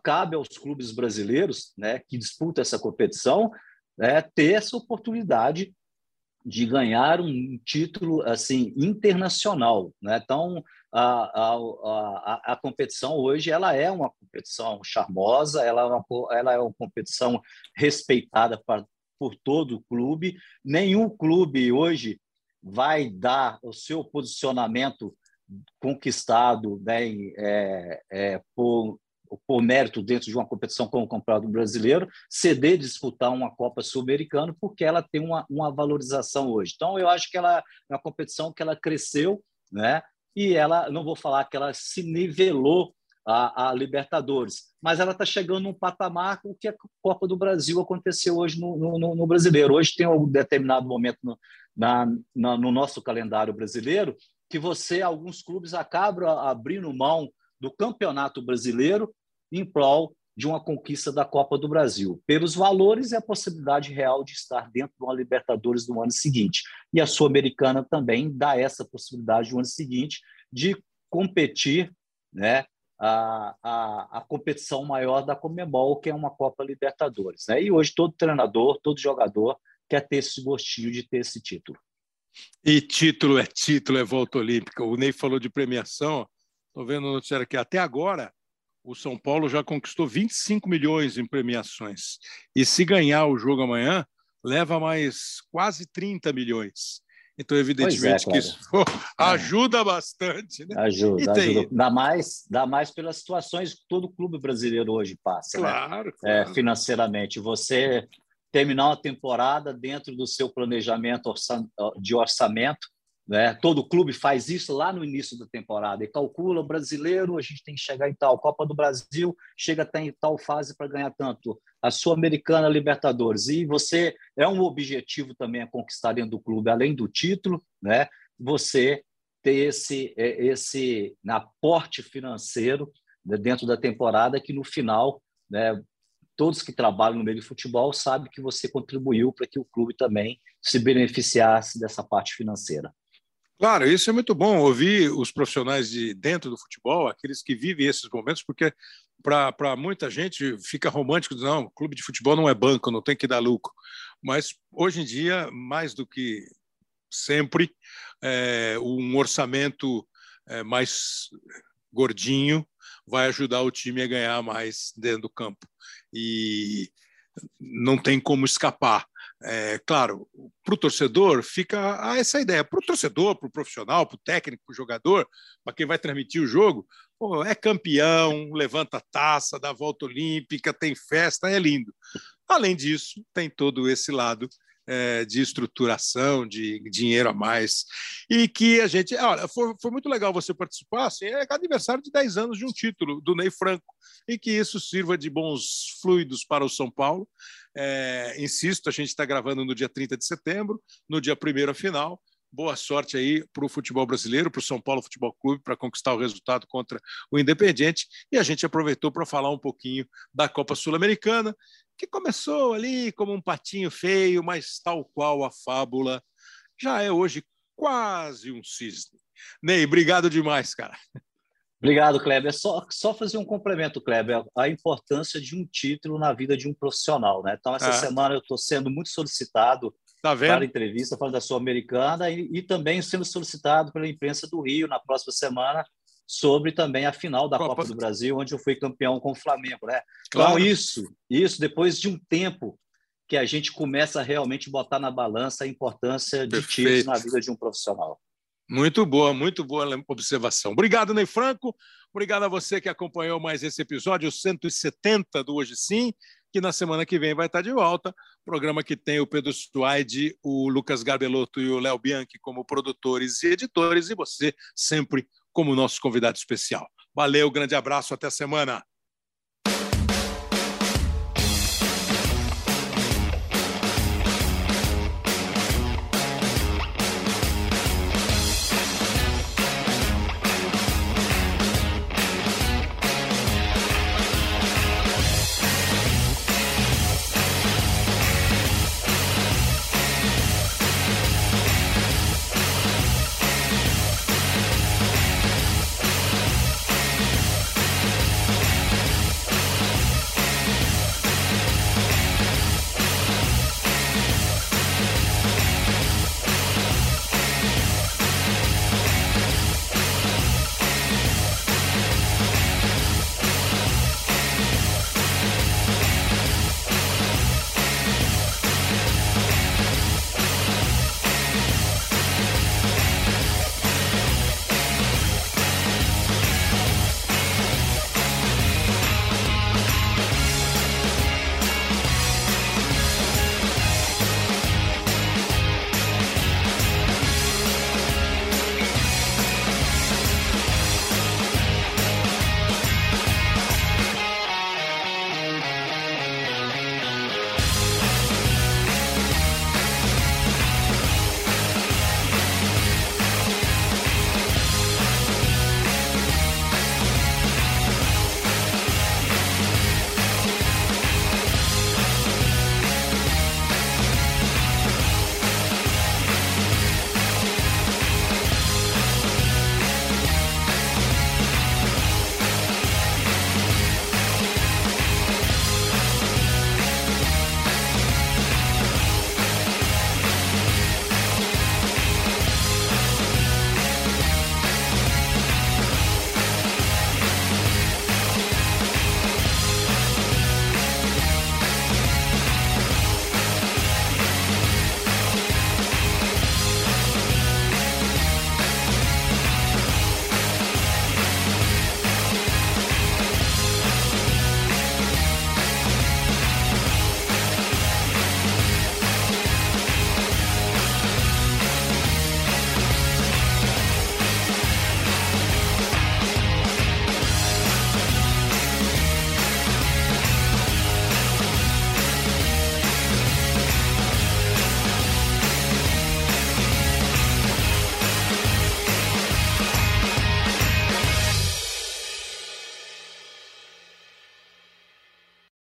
cabe aos clubes brasileiros, né, que disputam essa competição, né, ter essa oportunidade de ganhar um título assim internacional, né? Então a, a, a, a, competição hoje ela é uma competição charmosa, ela é uma, ela é uma competição respeitada pra, por todo o clube. Nenhum clube hoje vai dar o seu posicionamento conquistado né, é, é, por, por mérito dentro de uma competição como o Campeonato Brasileiro, ceder disputar uma Copa Sul-Americana, porque ela tem uma, uma valorização hoje. Então, eu acho que ela é uma competição que ela cresceu, né? e ela, não vou falar que ela se nivelou a, a Libertadores, mas ela está chegando num patamar o que a Copa do Brasil aconteceu hoje no, no, no brasileiro. Hoje tem um determinado momento no, na, na, no nosso calendário brasileiro que você, alguns clubes, acabam abrindo mão do campeonato brasileiro em prol de uma conquista da Copa do Brasil, pelos valores e a possibilidade real de estar dentro de uma Libertadores no ano seguinte. E a Sul-Americana também dá essa possibilidade no ano seguinte de competir né, a, a, a, competição maior da Comebol, que é uma Copa Libertadores. Né? E hoje todo treinador, todo jogador quer ter esse gostinho de ter esse título. E título é título, é volta olímpica. O Ney falou de premiação. Estou vendo o noticiário aqui. Até agora, o São Paulo já conquistou 25 milhões em premiações. E se ganhar o jogo amanhã, leva mais quase 30 milhões. Então, evidentemente é, que isso ajuda é. bastante. Né? Ajuda, ajuda. Dá, mais, dá mais pelas situações que todo clube brasileiro hoje passa. Claro, né? claro. É, financeiramente. Você terminar uma temporada dentro do seu planejamento de orçamento, né? Todo clube faz isso lá no início da temporada e calcula o brasileiro, a gente tem que chegar em tal. Copa do Brasil chega até em tal fase para ganhar tanto. A Sul-Americana, Libertadores. E você é um objetivo também a conquistar dentro do clube, além do título, né? você ter esse, é, esse aporte financeiro né, dentro da temporada que no final né, todos que trabalham no meio de futebol sabem que você contribuiu para que o clube também se beneficiasse dessa parte financeira. Claro, isso é muito bom ouvir os profissionais de dentro do futebol, aqueles que vivem esses momentos, porque para muita gente fica romântico, não, clube de futebol não é banco, não tem que dar lucro. Mas hoje em dia, mais do que sempre, é, um orçamento é, mais gordinho vai ajudar o time a ganhar mais dentro do campo. E não tem como escapar. É, claro, para o torcedor fica essa ideia. Para o torcedor, para o profissional, para o técnico, para o jogador, para quem vai transmitir o jogo, pô, é campeão, levanta taça, dá volta olímpica, tem festa, é lindo. Além disso, tem todo esse lado é, de estruturação, de dinheiro a mais. E que a gente. Olha, foi, foi muito legal você participar. Assim, é aniversário de 10 anos de um título do Ney Franco. E que isso sirva de bons fluidos para o São Paulo. É, insisto, a gente está gravando no dia 30 de setembro, no dia primeiro a final boa sorte aí para o futebol brasileiro, para o São Paulo Futebol Clube, para conquistar o resultado contra o Independiente. E a gente aproveitou para falar um pouquinho da Copa Sul-Americana, que começou ali como um patinho feio, mas tal qual a fábula, já é hoje quase um cisne. Ney, obrigado demais, cara. Obrigado, Kleber. Só, só fazer um complemento, Kleber, a importância de um título na vida de um profissional. Né? Então, essa ah. semana eu estou sendo muito solicitado Tá vendo? Para entrevista, falando da Sul-Americana e, e, também sendo solicitado pela imprensa do Rio na próxima semana sobre também a final da Copa, Copa do Brasil, onde eu fui campeão com o Flamengo, né? Então, claro. Então isso, isso depois de um tempo que a gente começa a realmente botar na balança a importância de títulos na vida de um profissional. Muito boa, muito boa observação. Obrigado, Ney Franco. Obrigado a você que acompanhou mais esse episódio, 170 do Hoje Sim, que na semana que vem vai estar de volta. Programa que tem o Pedro Suaide, o Lucas Garbelotto e o Léo Bianchi como produtores e editores, e você sempre como nosso convidado especial. Valeu, grande abraço, até semana.